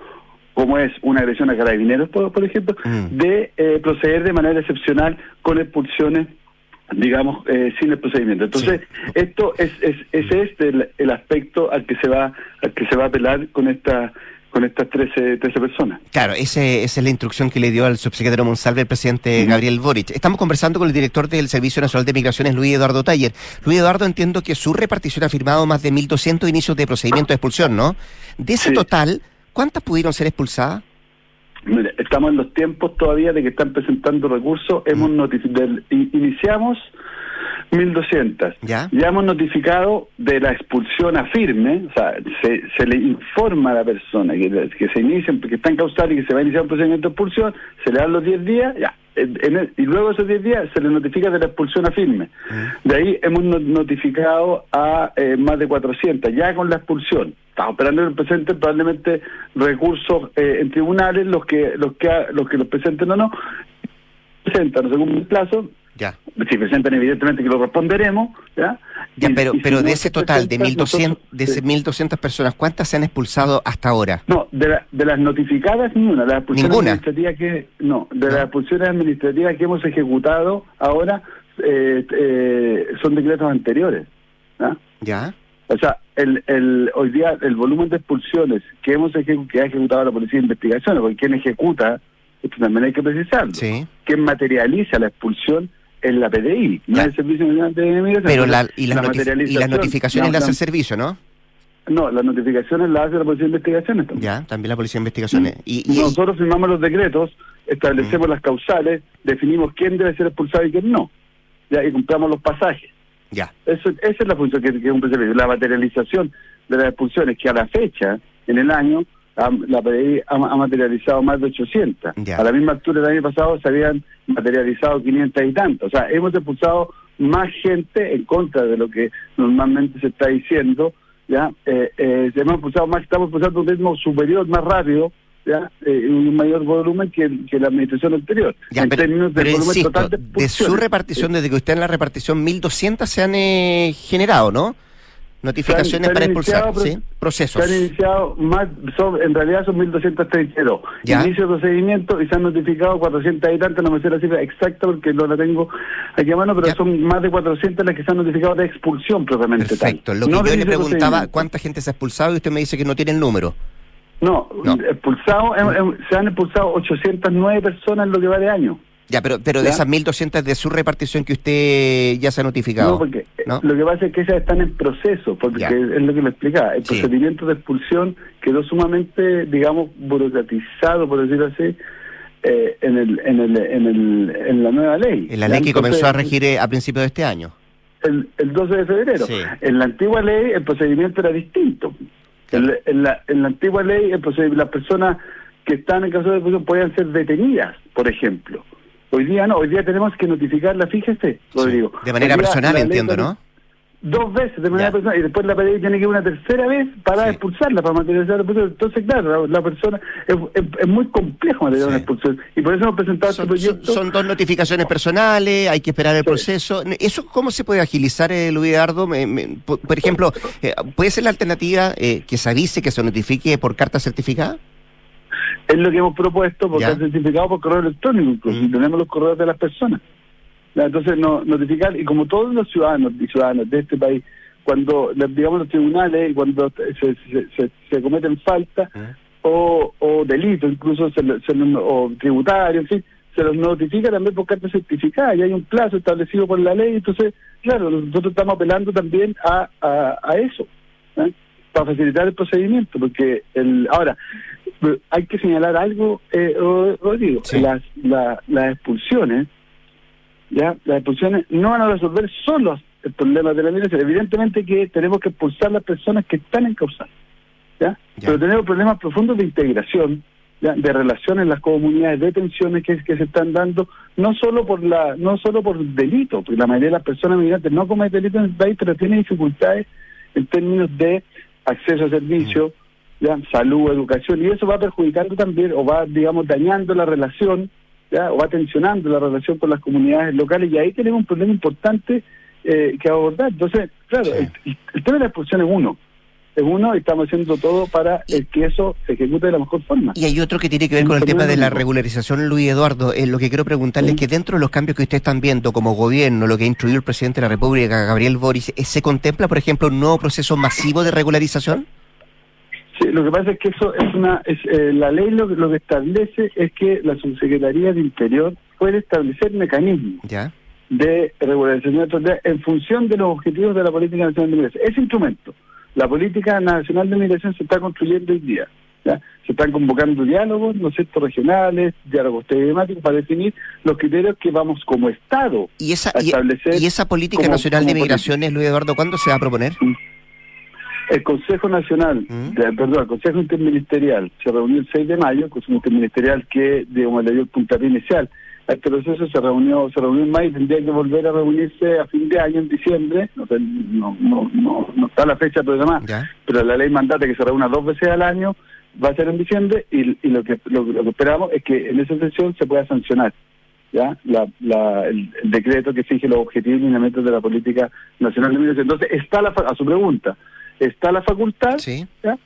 como es una agresión a carabineros, por, por ejemplo, de eh, proceder de manera excepcional con expulsiones digamos, eh, sin el procedimiento. Entonces, esto es, es, es este el, el aspecto al que se va al que se va a apelar con esta con estas 13, 13 personas. Claro, ese, esa es la instrucción que le dio al subsecretario Monsalve el presidente Gabriel Boric. Estamos conversando con el director del Servicio Nacional de Migraciones, Luis Eduardo Taller. Luis Eduardo, entiendo que su repartición ha firmado más de 1.200 inicios de procedimiento de expulsión, ¿no? De ese total, ¿cuántas pudieron ser expulsadas? Mire, estamos en los tiempos todavía de que están presentando recursos. Hemos notificado, iniciamos 1.200. ¿Ya? hemos notificado de la expulsión a firme, o sea, se, se le informa a la persona que, que se inicia, que está en causal y que se va a iniciar un procedimiento de expulsión, se le dan los 10 días, ya. En- en el- y luego esos 10 días se le notifica de la expulsión a firme. De ahí hemos no- notificado a eh, más de 400, ya con la expulsión. Estamos esperando que presenten probablemente recursos eh, en tribunales, los que los que los que los presenten o no, presentan según el plazo. Ya. Si presentan, evidentemente que lo responderemos. ¿ya? Ya, Y- pero, y si pero no de se ese total, de presentan, 1.200 nosotros- de ese 1.200 personas, ¿cuántas se han expulsado hasta ahora? No, de, la- de las notificadas ni una. Las Ninguna. administrativas que no, de las expulsiones administrativas que hemos ejecutado ahora eh, eh, son decretos anteriores. ¿Ya? O sea, el, el, hoy día el volumen de expulsiones que hemos ejecu- que ha ejecutado la Policía de Investigaciones, porque quien ejecuta, esto también hay que precisarlo, quien materializa la expulsión es la PDI, no es el Servicio Nacional de Migración. Pero la, y, las y notificaciones la- las hace el servicio, ¿no? No, las notificaciones las hace la Policía de Investigaciones también. Ya, también la Policía de Investigaciones. Y, y- Nosotros firmamos los decretos, establecemos las causales, definimos quién debe ser expulsado y quién no. Ya, y compramos los pasajes. Ya. Eso, esa es la función que, que cumple el servicio. La materialización de las expulsiones, que a la fecha, en el año, ha- la PDI ha, ha materializado más de 800. Ya. A la misma altura del año pasado se habían materializado 500 y tantos. O sea, hemos expulsado más gente en contra de lo que normalmente se está diciendo. ya eh, eh, hemos expulsado más, estamos expulsando un ritmo superior, más rápido, ya eh, un mayor volumen que, que la administración anterior. Ya, en pero, términos pero volumen insisto, total de de su repartición, desde que usted en la repartición, 1.200 se han eh, generado, ¿no? Notificaciones para expulsar. Procesos. Se han iniciado más, son, en realidad son 1.232. Ya. Inicio de procedimiento y se han notificado 400 y tantas, no me sé la cifra exacta porque no la tengo aquí a mano, pero son más de 400 las que se han notificado de expulsión propiamente Perfecto. tal. Lo que No yo le preguntaba. ¿cuánta gente se ha expulsado? Y usted me dice que no tiene el número. No, expulsado, em- em- se han expulsado 809 personas en lo que va de año. Ya, pero, pero de esas 1.200 de su repartición que usted ya se ha notificado. No, porque eh, ¿no? lo que pasa es que esas están en proceso, porque Ya. es lo que le explicaba. El Sí. procedimiento de expulsión quedó sumamente, digamos, burocratizado, por decirlo así, eh, en, el, en, el, en, el, en la nueva ley. En la ley que comenzó a regir eh, a principios de este año. El, el 12 de febrero. Sí. En la antigua ley el procedimiento era distinto. En, la- en la, en la antigua ley el las personas que están en caso de expulsión podían ser detenidas, por ejemplo. Hoy día no, hoy día tenemos que notificarla, fíjese, Rodrigo. De manera personal, entiendo, ¿no? Dos veces de manera personal y después la PDI tiene que ir una tercera vez para expulsarla, para materializar la expulsión. Entonces, claro, la, la persona es, es- es muy complejo materializar una expulsión y por eso hemos presentado este proyecto. Son dos notificaciones personales, hay que esperar el proceso. ¿Eso cómo se puede agilizar, eh, Luis Eduardo? Me- me- por, por ejemplo, eh, ¿puede ser la alternativa eh, que se avise, que se notifique por carta certificada? Es lo que hemos propuesto porque está certificado por correo electrónico, incluso y tenemos los correos de las personas. Entonces, no, notificar, y como todos los ciudadanos y ciudadanas de este país, cuando, la- digamos, los tribunales, cuando se, se, se- se cometen faltas, o, o delito, incluso se, se o tributario, en fin, se los notifica también por carta certificada y hay un plazo establecido por la ley. Entonces, claro, nosotros estamos apelando también a, a, a eso, ¿eh? para facilitar el procedimiento, porque el ahora hay que señalar algo, eh, Ro- Rodrigo, las, la- las expulsiones, ya las expulsiones no van a resolver solos el problema de la migración. Evidentemente que tenemos que expulsar las personas que están encausadas, ¿ya? Pero tenemos problemas profundos de integración, ¿ya? de relación en las comunidades, de tensiones que, que se están dando, no solo por la no solo por delito, porque la mayoría de las personas migrantes no cometen delito en el país, pero tienen dificultades en términos de acceso a servicios, ¿ya? salud, educación, y eso va perjudicando también, o va, digamos, dañando la relación, ¿ya? o va tensionando la relación con las comunidades locales, y ahí tenemos un problema importante eh, que abordar. Entonces, claro, el, el- el tema de la expulsión es uno, es uno, y estamos haciendo todo para eh, que eso se ejecute de la mejor forma. Y hay otro que tiene que ver con el tema de la regularización, Luis Eduardo. Eh, lo que quiero preguntarle es que dentro de los cambios que ustedes están viendo como gobierno, lo que ha instruido el presidente de la República, Gabriel Boris, ¿se contempla, por ejemplo, un nuevo proceso masivo de regularización? Sí, lo que pasa es que eso es una, es, eh, la ley lo, que- lo que establece es que la Subsecretaría de Interior puede establecer mecanismos Ya. de regularización de en función de los objetivos de la política nacional de migración. Ese instrumento, la política nacional de migración se está construyendo hoy día. ¿ya? Se están convocando diálogos, ¿no cierto?, regionales, diálogos temáticos para definir los criterios que vamos como Estado ¿Y esa, a establecer. y esa política como- nacional de migraciones, Luis Eduardo, cuándo se va a proponer? El Consejo Nacional, de- perdón, el Consejo Interministerial se reunió el 6 de mayo, el Consejo Interministerial que, digamos, le dio el puntapié inicial. A este proceso, se reunió, se reunió en mayo y tendría que volver a reunirse a fin de año, en diciembre, no, no, no, no, no está la fecha programada, pero la ley mandata que se reúna dos veces al año, va a ser en diciembre y, y lo, que, lo, lo que esperamos es que en esa sesión se pueda sancionar ya la, la, el, el decreto que fije los objetivos y lineamientos de la política nacional de migración. Entonces, está la, a su pregunta, está la facultad ¿ya?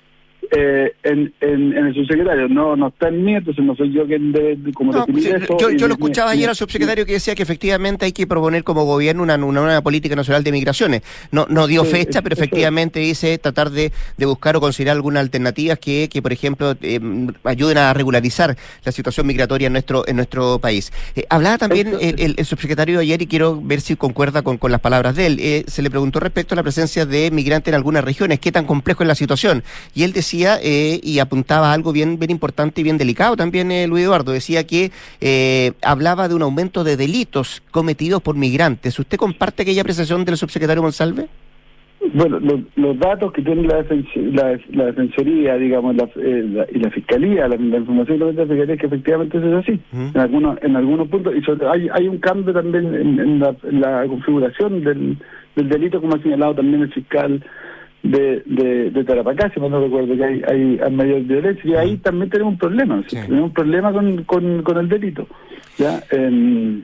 Eh, en, en, en el subsecretario, no no está en mí, entonces no soy yo quien debe de- como No, definir pues, eso. yo, lo escuchaba ayer al subsecretario que decía que efectivamente hay que proponer como gobierno una, una nueva política nacional de migraciones. No, no dio Sí, fecha, pero efectivamente dice tratar de, de buscar o considerar algunas alternativas que, que por ejemplo, eh, ayuden a regularizar la situación migratoria en nuestro en nuestro país. Eh, hablaba también el, el- el subsecretario ayer y quiero ver si concuerda con, con las palabras de él. Eh, se le preguntó respecto a la presencia de migrantes en algunas regiones, qué tan complejo es la situación. Y él decía eh, y apuntaba a algo bien, bien importante y bien delicado también, eh, Luis Eduardo. Decía que eh, hablaba de un aumento de delitos cometidos por migrantes. ¿Usted comparte aquella apreciación del subsecretario Monsalve? Bueno, lo- los datos que tiene la, defens- la, la Defensoría, digamos, la, eh, la- y la Fiscalía, la, información de la Fiscalía es que efectivamente eso es así, en algunos en algunos puntos, y sobre- hay, hay un cambio también en, la, en la configuración del, del delito, como ha señalado también el fiscal de, de, de Tarapacá, si no recuerdo, que hay, hay, hay mayor violencia, y ahí también tenemos un problema, ¿sí? tenemos un problema con, con, con el delito. ¿ya? Em,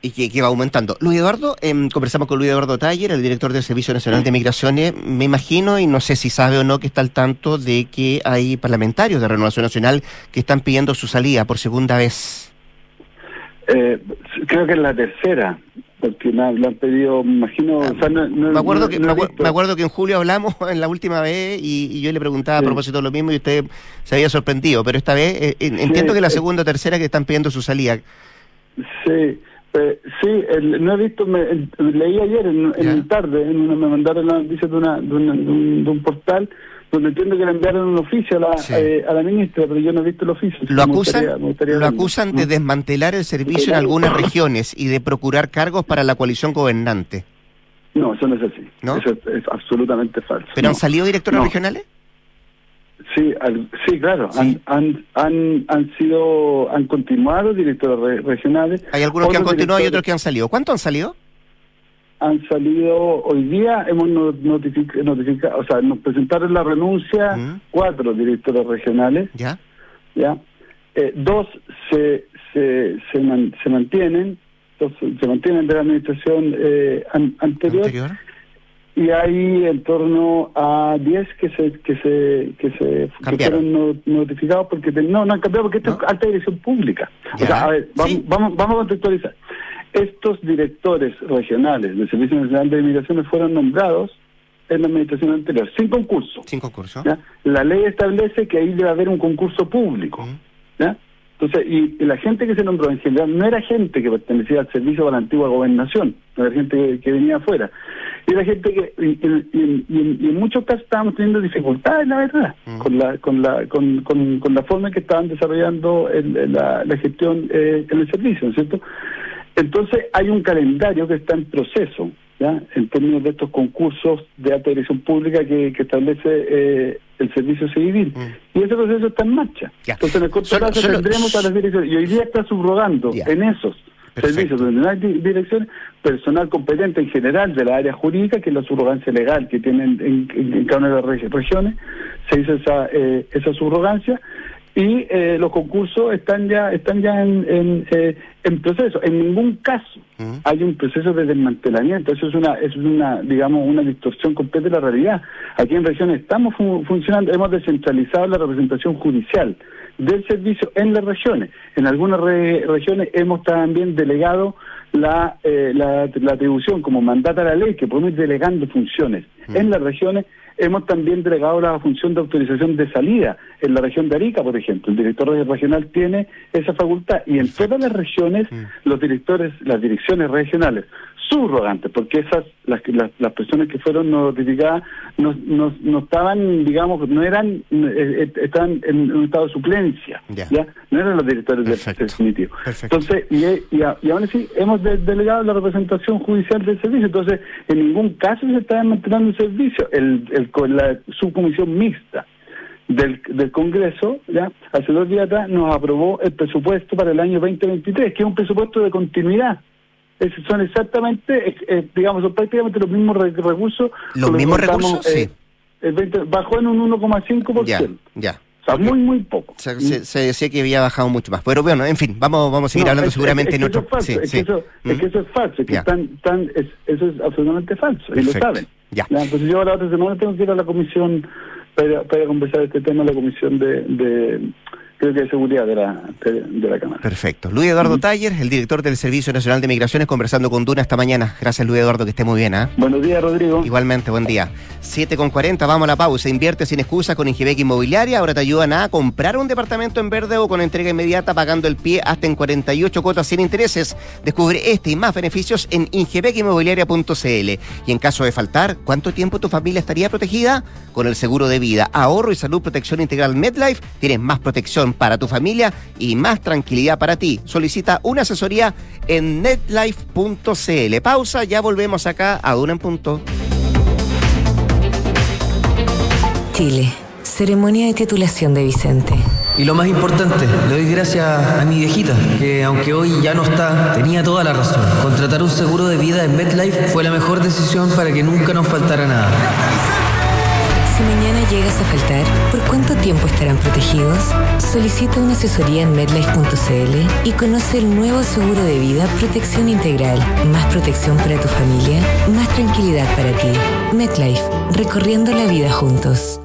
y que, que va aumentando. Luis Eduardo, em, conversamos con Luis Eduardo Taller, el director del Servicio Nacional de Migraciones. Me imagino, y no sé si sabe o no, que está al tanto de que hay parlamentarios de Renovación Nacional que están pidiendo su salida por segunda vez. Eh, creo que es la tercera, porque me, lo han pedido, me imagino, o sea, no- no- Me acuerdo, no- que, me, acuerdo que en julio hablamos en la última vez y, y yo le preguntaba a propósito de lo mismo y usted se había sorprendido, pero esta vez eh, en- entiendo que es la eh. segunda o tercera que están pidiendo su salida. Sí, eh, sí, el- no he visto, me, el- leí ayer en, en tarde, en una, me mandaron la noticia de, una, de, una- de un, de un portal donde entiendo que le enviaron un oficio a la, eh, a la ministra, pero yo no he visto el oficio. Lo Me acusan, gustaría- me gustaría lo acusan de desmantelar el servicio en algunas regiones y de procurar cargos para la coalición gobernante. No, eso no es así. ¿No? Eso es, es absolutamente falso. ¿Pero han salido directores No. regionales? Sí, al- sí, claro. Han, han, han, han sido, han continuado directores re- regionales. Hay algunos que han continuado y otros que han salido. ¿Cuántos han salido? Han salido hoy día hemos no- notific- notificado o sea nos presentaron la renuncia cuatro directores regionales. Ya. Ya. Eh, dos se se se, man- se mantienen dos se mantienen de la administración eh, an- anterior, y hay en torno a 10 que se que se que se que fueron no- notificados porque no no han cambiado porque esto es alta dirección pública. O sea a ver vamos, vamos vamos a contextualizar estos directores regionales del Servicio Nacional de Migraciones fueron nombrados en la administración anterior, sin concurso. Sin concurso. ¿ya? La ley establece que ahí debe haber un concurso público. ¿ya? Entonces, y, y la gente que se nombró en general no era gente que pertenecía al servicio de la antigua gobernación, no era gente que, que venía afuera. Y era gente que, y, y- y- en muchos casos estábamos teniendo dificultades, la verdad, con la con la con, con, con la forma en que estaban desarrollando el- la, la gestión eh, en el servicio, ¿no es cierto? Entonces, hay un calendario que está en proceso, ¿ya? En términos de estos concursos de alta dirección pública que, que establece eh, el servicio civil. Y ese proceso está en marcha. Entonces, en el corto Solo- plazo solo- tendremos a las direcciones. Y hoy día está subrogando en esos servicios donde no hay di- dirección personal competente en general de la área jurídica, que es la subrogancia legal que tienen en, en- en cada una de las regi- regiones, se hizo esa, eh, esa subrogancia y eh, los concursos están ya están ya en, en, eh, en proceso. En ningún caso hay un proceso de desmantelamiento. Eso es una es una digamos una distorsión completa de la realidad. Aquí en regiones estamos fu- funcionando, hemos descentralizado la representación judicial del servicio en las regiones. En algunas re- regiones hemos también delegado la, eh, la, la atribución como mandata la ley, que podemos ir delegando funciones. En las regiones hemos también delegado la función de autorización de salida. En la región de Arica, por ejemplo, el director regional tiene esa facultad y en todas las regiones los directores, las direcciones regionales subrogantes, porque esas, las, las, las personas que fueron notificadas no, no, no estaban, digamos, no eran, eh, eh, estaban en un estado de suplencia, Ya. No eran los directores del definitivo. Entonces, y, y, a- y aún así hemos de- delegado la representación judicial del servicio, entonces en ningún caso se está desmantelando el servicio. El, el, con la subcomisión mixta del, del Congreso, ya hace dos días atrás, nos aprobó el presupuesto para el año 2023, que es un presupuesto de continuidad. Es- son exactamente, eh, digamos, son prácticamente los mismos re- recursos. ¿Los mismos recursos? eh, el 20 bajó en un 1,5%. Ya, ya. O sea, muy, muy poco. Se, se- se decía que había bajado mucho más. Pero bueno, en fin, vamos, vamos a seguir No, hablando es- seguramente es, en que otro. Eso es falso, sí, es, sí. Que eso, es que eso es falso, es que están, están- es- eso es absolutamente falso, y lo saben. Ya. Entonces yo la otra semana tengo que ir a la comisión para, para conversar este tema, la comisión de, de creo que de seguridad de la, de, de la Cámara. Perfecto. Luis Eduardo Taller, el director del Servicio Nacional de Migraciones, conversando con Duna esta mañana. Gracias, Luis Eduardo, que esté muy bien. ¿ah? Buenos días, Rodrigo. Igualmente, buen día. 7 con 40, vamos a la pausa. Invierte sin excusa con Ingebec Inmobiliaria. Ahora te ayudan a comprar un departamento en verde o con entrega inmediata pagando el pie hasta en 48 cuotas sin intereses. Descubre este y más beneficios en ingebecinmobiliaria.cl. Y en caso de faltar, ¿cuánto tiempo tu familia estaría protegida? Con el seguro de vida, ahorro y salud protección integral MedLife, tienes más protección para tu familia y más tranquilidad para ti. Solicita una asesoría en netlife.cl. Pausa, ya volvemos acá a Duna en Punto. Chile. Ceremonia de titulación de Vicente. Y lo más importante, le doy gracias a mi viejita, que aunque hoy ya no está, tenía toda la razón. Contratar un seguro de vida en MetLife fue la mejor decisión para que nunca nos faltara nada. Llegas a faltar, ¿por cuánto tiempo estarán protegidos? Solicita una asesoría en medlife.cl y conoce el nuevo seguro de vida Protección Integral. Más protección para tu familia, más tranquilidad para ti. MedLife, recorriendo la vida juntos.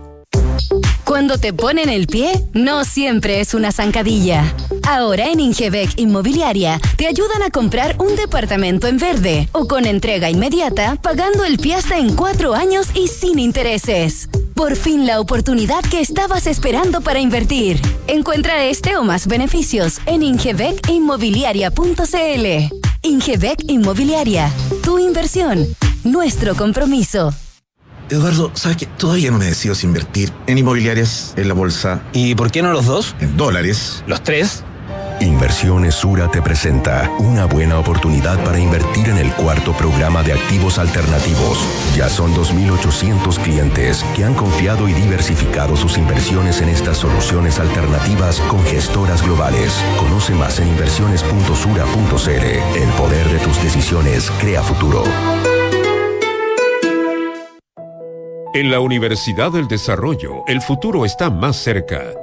Cuando te ponen el pie, no siempre es una zancadilla. Ahora en Ingebec Inmobiliaria te ayudan a comprar un departamento en verde o con entrega inmediata, pagando el pie en cuatro años y sin intereses. Por fin la oportunidad que estabas esperando para invertir. Encuentra este o más beneficios en ingebecinmobiliaria.cl. Ingebec Inmobiliaria, tu inversión, nuestro compromiso. Eduardo, ¿sabes qué? Todavía no me decido si invertir en inmobiliarias, en la bolsa. ¿Y por qué no los dos? En dólares. ¿Los tres? Inversiones Sura te presenta una buena oportunidad para invertir en el cuarto programa de activos alternativos. Ya son 2.800 clientes que han confiado y diversificado sus inversiones en estas soluciones alternativas con gestoras globales. Conoce más en inversiones.sura.cl. El poder de tus decisiones crea futuro. En la Universidad del Desarrollo, el futuro está más cerca.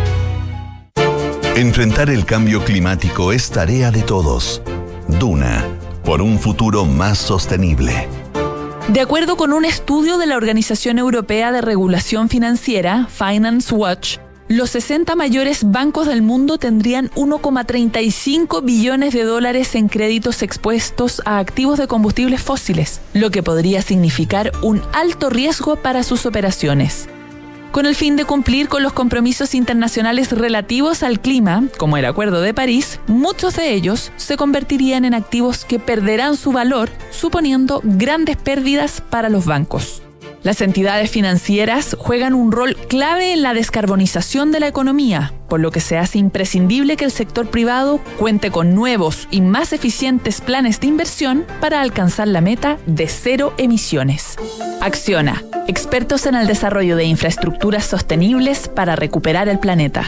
Enfrentar el cambio climático es tarea de todos. Duna, por un futuro más sostenible. De acuerdo con un estudio de la Organización Europea de Regulación Financiera, Finance Watch, los 60 mayores bancos del mundo tendrían 1,35 billones de dólares en créditos expuestos a activos de combustibles fósiles, lo que podría significar un alto riesgo para sus operaciones con el fin de cumplir con los compromisos internacionales relativos al clima, como el Acuerdo de París, muchos de ellos se convertirían en activos que perderán su valor, suponiendo grandes pérdidas para los bancos. Las entidades financieras juegan un rol clave en la descarbonización de la economía, por lo que se hace imprescindible que el sector privado cuente con nuevos y más eficientes planes de inversión para alcanzar la meta de cero emisiones. Acciona, expertos en el desarrollo de infraestructuras sostenibles para recuperar el planeta.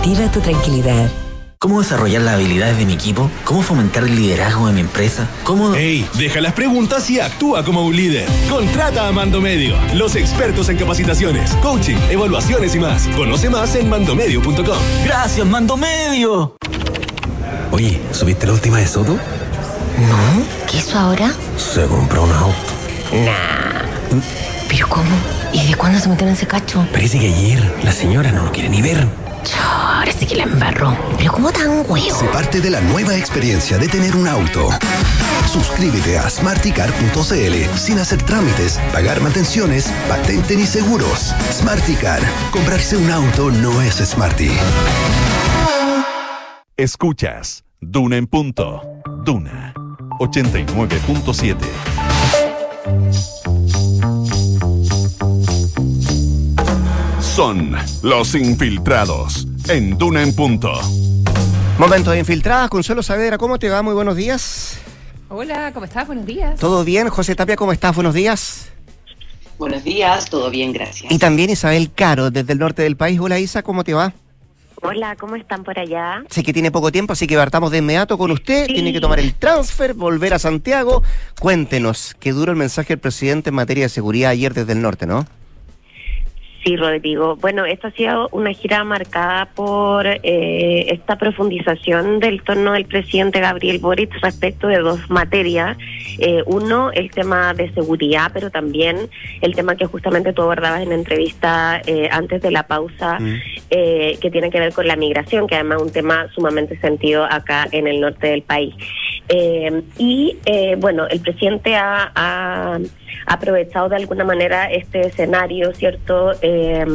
tu tranquilidad. ¿Cómo desarrollar las habilidades de mi equipo? ¿Cómo fomentar el liderazgo de mi empresa? ¿Cómo...? ¡Ey! Deja las preguntas y actúa como un líder. Contrata a Mando Medio, los expertos en capacitaciones, coaching, evaluaciones y más. Conoce más en mandomedio.com. ¡Gracias, Mando Medio! Oye, ¿subiste la última de Soto? No, ¿qué hizo ahora? Se compró un auto. Nah. ¿Pero cómo? ¿Y de cuándo se metieron en ese cacho? Parece que ayer la señora no lo quiere ni ver. Ahora sí que la embarró. Pero ¿cómo tan huevo? Se parte de la nueva experiencia de tener un auto. Suscríbete a smarticar.cl sin hacer trámites, pagar mantenciones, patente ni seguros. Smarticar. Comprarse un auto no es smarty. Escuchas Duna en punto. Duna 89.7. Son los infiltrados en Duna en punto. Momento de infiltradas, Consuelo Saavedra, ¿cómo te va? Muy buenos días. Hola, ¿cómo estás? Buenos días. ¿Todo bien? José Tapia, ¿cómo estás? Buenos días. Buenos días, todo bien, gracias. Y también Isabel Caro, desde el norte del país. Hola Isa, ¿cómo te va? Hola, ¿cómo están por allá? Sé que tiene poco tiempo, así que partamos de inmediato con usted. Sí. Tiene que tomar el transfer, volver a Santiago. Cuéntenos, qué duro el mensaje del presidente en materia de seguridad ayer desde el norte, ¿no? Sí, Rodrigo. Bueno, esta ha sido una gira marcada por eh, esta profundización del tono del presidente Gabriel Boric respecto de dos materias. Eh, uno, el tema de seguridad, pero también el tema que justamente tú abordabas en la entrevista eh, antes de la pausa, eh, que tiene que ver con la migración, que además es un tema sumamente sentido acá en el norte del país. Eh, y eh, bueno, el presidente ha, ha aprovechado de alguna manera este escenario, ¿cierto? Eh,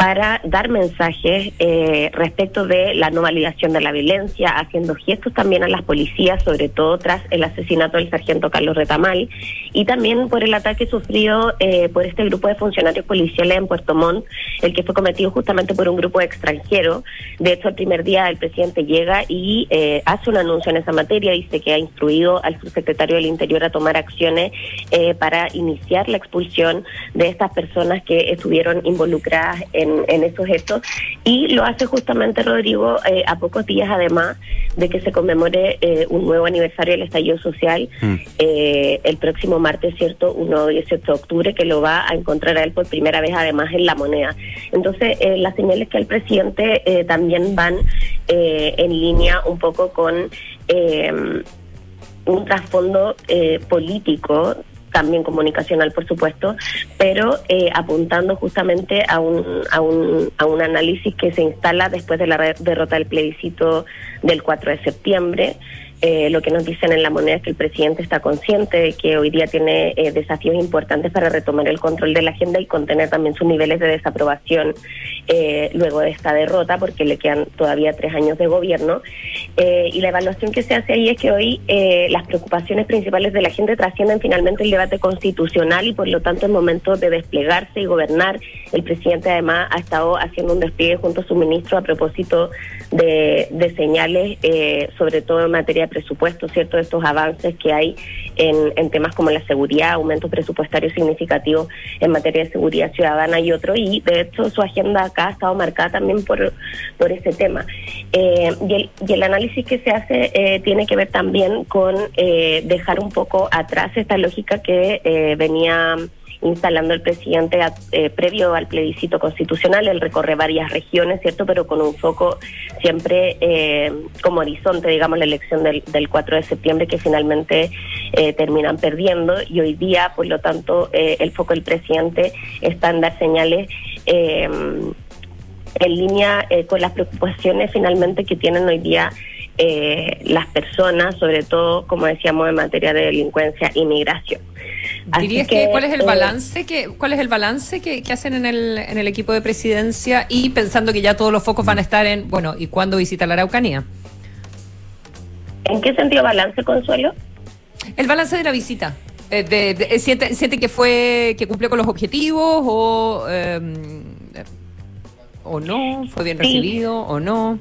para dar mensajes eh, respecto de la no validación de la violencia, haciendo gestos también a las policías, sobre todo tras el asesinato del sargento Carlos Retamal, y también por el ataque sufrido eh, por este grupo de funcionarios policiales en Puerto Montt, el que fue cometido justamente por un grupo extranjero. De hecho, el primer día el presidente llega y eh, hace un anuncio en esa materia, dice que ha instruido al subsecretario del Interior a tomar acciones eh, para iniciar la expulsión de estas personas que estuvieron involucradas en, en estos hechos y lo hace justamente Rodrigo eh, a pocos días además de que se conmemore eh, un nuevo aniversario del estallido social eh, el próximo martes, ¿cierto? Un nuevo 18 de octubre que lo va a encontrar a él por primera vez además en la moneda. Entonces, las señales que el presidente también van eh, en línea un poco con... Eh, un trasfondo eh, político también comunicacional, por supuesto, pero eh, apuntando justamente a un, a, un, a un análisis que se instala después de la derrota del plebiscito del 4 de septiembre. Eh, lo que nos dicen en la moneda es que el presidente está consciente de que hoy día tiene eh, desafíos importantes para retomar el control de la agenda y contener también sus niveles de desaprobación eh, luego de esta derrota, porque le quedan todavía tres años de gobierno. Y la evaluación que se hace ahí es que hoy las preocupaciones principales de la gente trascienden finalmente el debate constitucional y por lo tanto es momento de desplegarse y gobernar El presidente además ha estado haciendo un despliegue junto a su ministro a propósito de, de señales, sobre todo en materia presupuesto, ¿cierto? De estos avances que hay en, en temas como la seguridad, aumentos presupuestarios significativos en materia de seguridad ciudadana y otro. Y de hecho su agenda acá ha estado marcada también por, por ese tema. Eh, y, el, y el análisis que se hace eh, tiene que ver también con eh, dejar un poco atrás esta lógica que eh, venía instalando el presidente eh, previo al plebiscito constitucional. Él recorre varias regiones, ¿cierto? Pero con un foco siempre eh, como horizonte, digamos, la elección del, del 4 de septiembre que finalmente eh, terminan perdiendo. Y hoy día, por lo tanto, eh, el foco del presidente está en dar señales. eh, en línea eh, con las preocupaciones finalmente que tienen hoy día eh, las personas, sobre todo, como decíamos, en materia de delincuencia y migración. ¿Dirías que, cuál es el eh, balance que cuál es el balance que, que hacen en el, en el equipo de presidencia y pensando que ya todos los focos van a estar en bueno y cuándo visita la Araucanía? ¿En qué sentido balance, Consuelo? El balance de la visita. Eh, de- de- ¿siente, siente que fue que cumplió con los objetivos o eh, o no? ¿Fue bien Sí. recibido o no?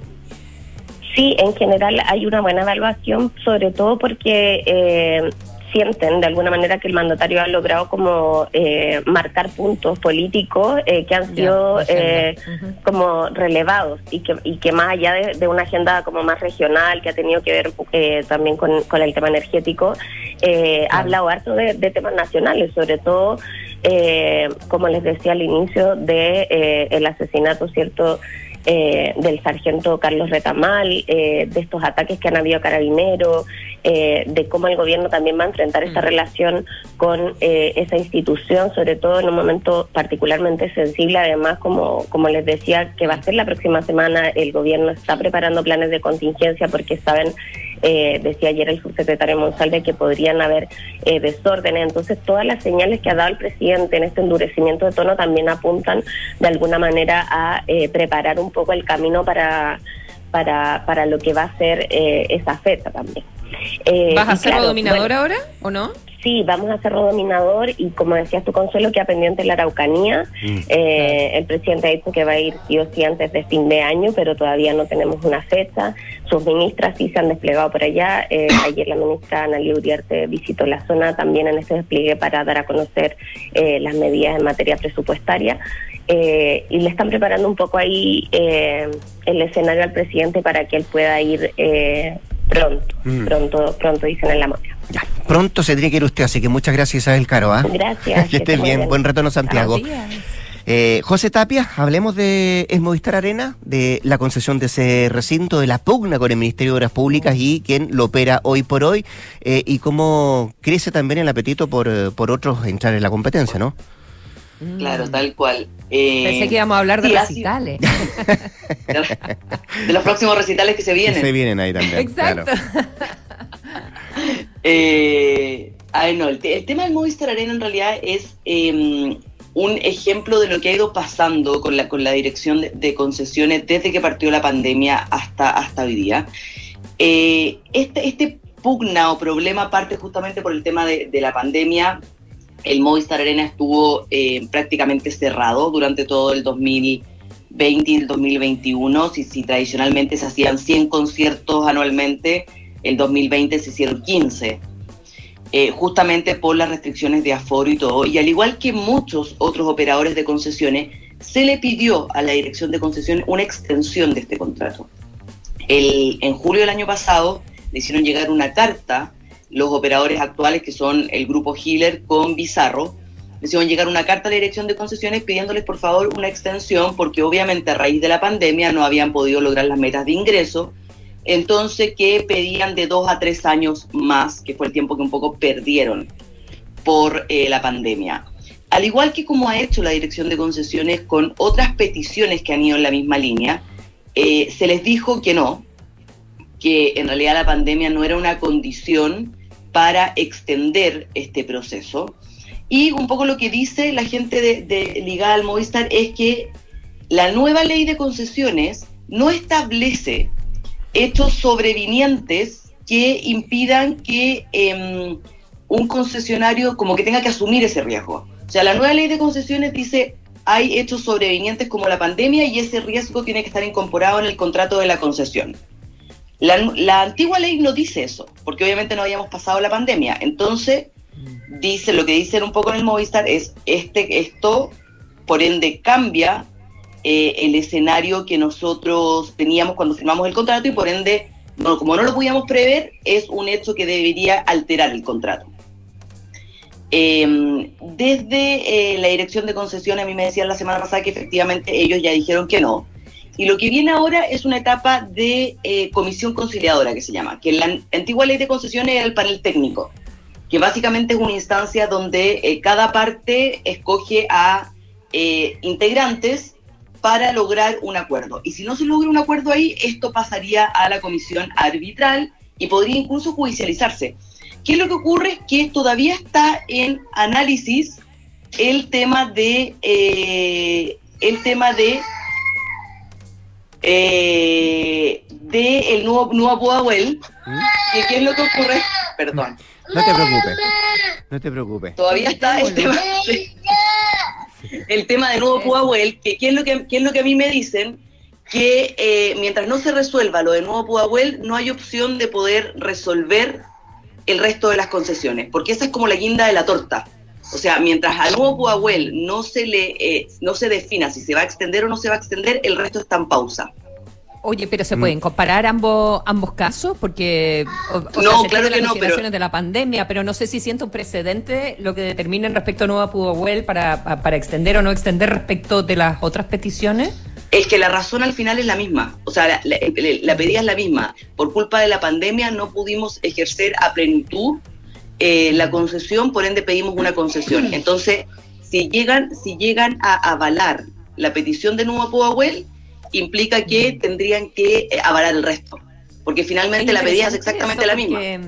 Sí, en general hay una buena evaluación, sobre todo porque eh, sienten de alguna manera que el mandatario ha logrado como eh, marcar puntos políticos eh, que han sido agenda. eh, como relevados y que, y que más allá de, de una agenda como más regional que ha tenido que ver eh, también con, con el tema energético, eh, ha hablado harto de, de temas nacionales, sobre todo, eh, como les decía al inicio, de eh, el asesinato, ¿cierto?, eh, del sargento Carlos Retamal, eh, de estos ataques que han habido a carabineros, eh, de cómo el gobierno también va a enfrentar esta relación con eh, esa institución, sobre todo en un momento particularmente sensible, además, como, como les decía, que va a ser la próxima semana, el gobierno está preparando planes de contingencia porque saben, eh, decía ayer el subsecretario Monsalve, que podrían haber eh, desórdenes, entonces todas las señales que ha dado el presidente en este endurecimiento de tono también apuntan de alguna manera a eh, preparar un poco el camino para, para, para lo que va a ser eh, esa fecha también. Eh, ¿Vas a ser claro, dominador bueno, ahora o no? Sí, vamos a ser dominador y como decías tu Consuelo, que pendiente la Araucanía. Eh, el presidente ha dicho que va a ir sí o sí antes de fin de año, pero todavía no tenemos una fecha. Sus ministras sí se han desplegado por allá. Eh, ayer la ministra Analia Uriarte visitó la zona también en ese despliegue para dar a conocer eh, las medidas en materia presupuestaria. Eh, y le están preparando un poco ahí eh, el escenario al presidente para que él pueda ir eh, pronto, Mm. pronto, pronto dicen en la moneda. Pronto se tiene que ir usted, así que muchas gracias Isabel Caro. ¿ah? Gracias, que que esté bien. bien. Buen retorno Santiago. Eh, José Tapia, hablemos de es Movistar Arena, de la concesión de ese recinto, de la pugna con el Ministerio de Obras Públicas y quién lo opera hoy por hoy, eh, y cómo crece también el apetito por, eh, por otros entrar en la competencia, ¿no? Claro, tal cual. Eh, Pensé que íbamos a hablar de recitales. de los próximos recitales que se vienen. Se vienen ahí también. Exacto. claro. Eh, el, te- el tema del Movistar Arena en realidad es eh, un ejemplo de lo que ha ido pasando con la, con la dirección de, concesiones desde que partió la pandemia hasta, hasta hoy día. Eh, este, este pugna o problema parte justamente por el tema de, la pandemia. El Movistar Arena estuvo eh, prácticamente cerrado durante todo el 2020 y el 2021. Si, si tradicionalmente se hacían 100 conciertos anualmente, el 2020 se hicieron 15. eh, justamente por las restricciones de aforo y todo. Y al igual que muchos otros operadores de concesiones, se le pidió a la dirección de concesiones una extensión de este contrato. El- en julio del año pasado le hicieron llegar una carta los operadores actuales, que son el grupo Hiller con Bizarro, le hicieron llegar una carta a la dirección de concesiones pidiéndoles por favor una extensión porque obviamente a raíz de la pandemia no habían podido lograr las metas de ingreso, entonces que pedían de dos a tres años más, que fue el tiempo que un poco perdieron por eh, la pandemia. Al igual que como ha hecho la dirección de concesiones con otras peticiones que han ido en la misma línea, eh, se les dijo que no, que en realidad la pandemia no era una condición para extender este proceso. Y un poco lo que dice la gente de, de ligada al Movistar es que la nueva ley de concesiones no establece hechos sobrevinientes que impidan que em, un concesionario como que tenga que asumir ese riesgo. O sea, la nueva ley de concesiones dice hay hechos sobrevinientes como la pandemia y ese riesgo tiene que estar incorporado en el contrato de la concesión. La, antigua ley no dice eso, porque obviamente no habíamos pasado la pandemia. Entonces, dice, lo que dicen un poco en el Movistar es, este, esto, por ende, cambia eh, el escenario que nosotros teníamos cuando firmamos el contrato y por ende, no, como no lo podíamos prever, es un hecho que debería alterar el contrato. Eh, desde eh, la dirección de concesiones, a mí me decían la semana pasada que efectivamente ellos ya dijeron que no. Y lo que viene ahora es una etapa de eh, comisión conciliadora que se llama, que en la antigua ley de concesiones era el panel técnico, que básicamente es una instancia donde cada parte escoge a integrantes para lograr un acuerdo. Y si no se logra un acuerdo ahí, esto pasaría a la comisión arbitral y podría incluso judicializarse. ¿Qué es lo que ocurre? Que todavía está en análisis el tema de eh, el tema de eh, de el nuevo nuevo Pudahuel, que qué es lo que ocurre, perdón, No te preocupes. No te preocupes. todavía está el tema de, el tema de nuevo Pudahuel, que es lo que es lo que a mí me dicen que eh, mientras no se resuelva lo de nuevo Pudahuel, no hay opción de poder resolver el resto de las concesiones, porque esa es como la guinda de la torta. O sea, mientras a nuevo Pudahuel no se le eh, no se defina si se va a extender o no se va a extender, el resto está en pausa. Oye, pero ¿se Mm. pueden comparar ambos ambos casos? Porque o- o sea, No, claro que las no, pero- de la pandemia, pero no sé si siento un precedente lo que determinen respecto a Nueva Pudahuel para, pa- para extender o no extender respecto de las otras peticiones. Es que la razón al final es la misma, o sea, la, la- la pedida es la misma. Por culpa de la pandemia no pudimos ejercer a plenitud eh, la concesión, por ende pedimos una concesión. Entonces, si llegan, si llegan a avalar la petición de Nuevo Pudahuel, implica que tendrían que eh, avalar el resto, porque finalmente la pedida es exactamente la misma. porque,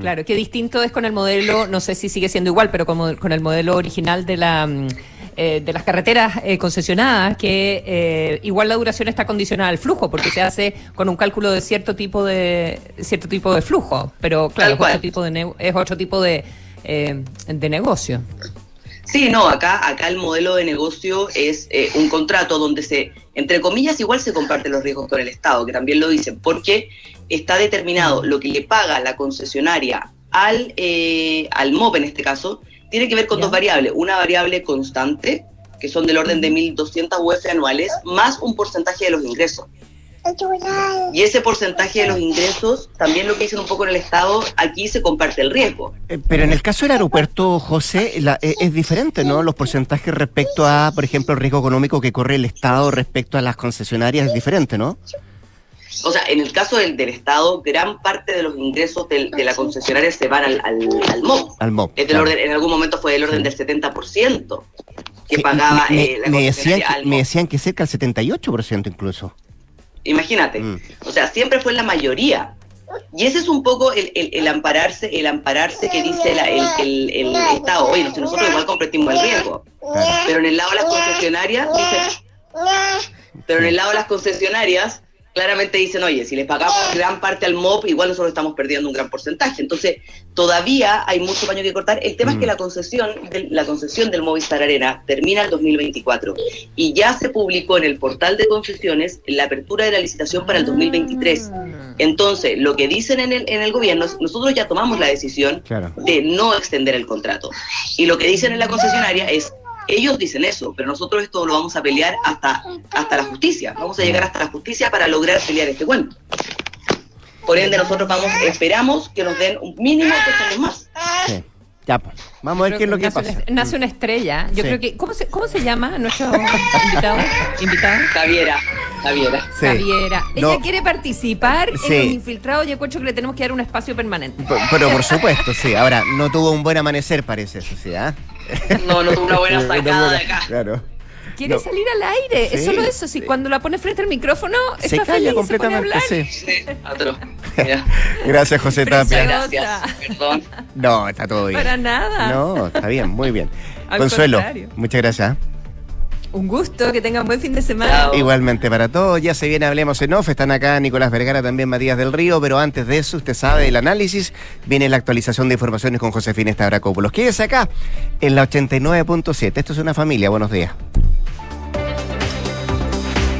Claro, qué distinto es con el modelo, no sé si sigue siendo igual, pero como con el modelo original de la mm, eh, de las carreteras eh, concesionadas, que eh, igual la duración está condicionada al flujo, porque se hace con un cálculo de cierto tipo de cierto tipo de flujo, pero claro, es otro tipo de ne- es otro tipo de eh, de negocio. Sí, no, acá, acá el modelo de negocio es eh, un contrato donde se, entre comillas, igual se comparten los riesgos con el Estado, que también lo dicen, porque está determinado lo que le paga la concesionaria al, eh, al MOP en este caso, tiene que ver con dos variables. Una variable constante, que son del orden de 1.200 UF anuales, más un porcentaje de los ingresos. Y ese porcentaje de los ingresos, también lo que dicen un poco en el Estado, aquí se comparte el riesgo. Eh, Pero en el caso del aeropuerto, José, la- eh, es diferente, ¿no? Los porcentajes respecto a, por ejemplo, el riesgo económico que corre el Estado respecto a las concesionarias es diferente, ¿no? O sea, en el caso del, del Estado, gran parte de los ingresos del- de la concesionaria se van al, al, al MOP. Al MOP. Es del claro. orden, en algún momento fue del orden del 70% que pagaba me, eh, la me decían que, al me decían que cerca del 78% incluso. Imagínate. Mm. O sea, siempre fue la mayoría. Y ese es un poco el, el- el ampararse, el ampararse que dice la- el, el- el Estado. Oye, nosotros igual compartimos el riesgo. Pero en el lado de las concesionarias, dicen, pero en el lado de las concesionarias, claramente dicen, oye, si les pagamos gran parte al MOP, igual nosotros estamos perdiendo un gran porcentaje. Entonces, todavía hay mucho paño que cortar. El tema es que la concesión, del, la concesión del Movistar Arena termina el 2024 y ya se publicó en el portal de concesiones la apertura de la licitación para el 2023. Entonces, lo que dicen en el, en el gobierno, es, nosotros ya tomamos la decisión Claro. de no extender el contrato. Y lo que dicen en la concesionaria es, ellos dicen eso, pero nosotros esto lo vamos a pelear hasta, hasta la justicia. Vamos a llegar hasta la justicia para lograr pelear este cuento. Por ende, nosotros vamos, esperamos que nos den un mínimo de años más. Ya, pues. Vamos a ver qué es lo que nace pasa. Una, nace una estrella. Yo Sí. creo que. ¿Cómo se, cómo se llama nuestro invitado? invitado? Javiera. Javiera. Sí. Javiera. Ella No. quiere participar Sí. en los infiltrados y encuentro que le tenemos que dar un espacio permanente. P- Pero por supuesto, sí. Ahora, no tuvo un buen amanecer, parece eso, sí, ¿ah? No, no tuvo una buena sacada de acá. Claro. Quiere No. salir al aire. Sí, es solo eso. Si cuando la pone frente al micrófono, Se está calla feliz, se pone a completamente, hablar. sí. Gracias, José Tapia. Gracias. Perdón. No, está todo bien. Para nada. No, está bien, muy bien. Al Consuelo, contrario. muchas gracias. Un gusto, que tengan buen fin de semana. Igualmente para todos, ya se viene Hablemos en Off, están acá Nicolás Vergara, también Matías del Río, pero antes de eso, usted sabe, el análisis, viene la actualización de informaciones con Josefina Estabracópulos. Quédese acá en la 89.7, esto es una familia, buenos días.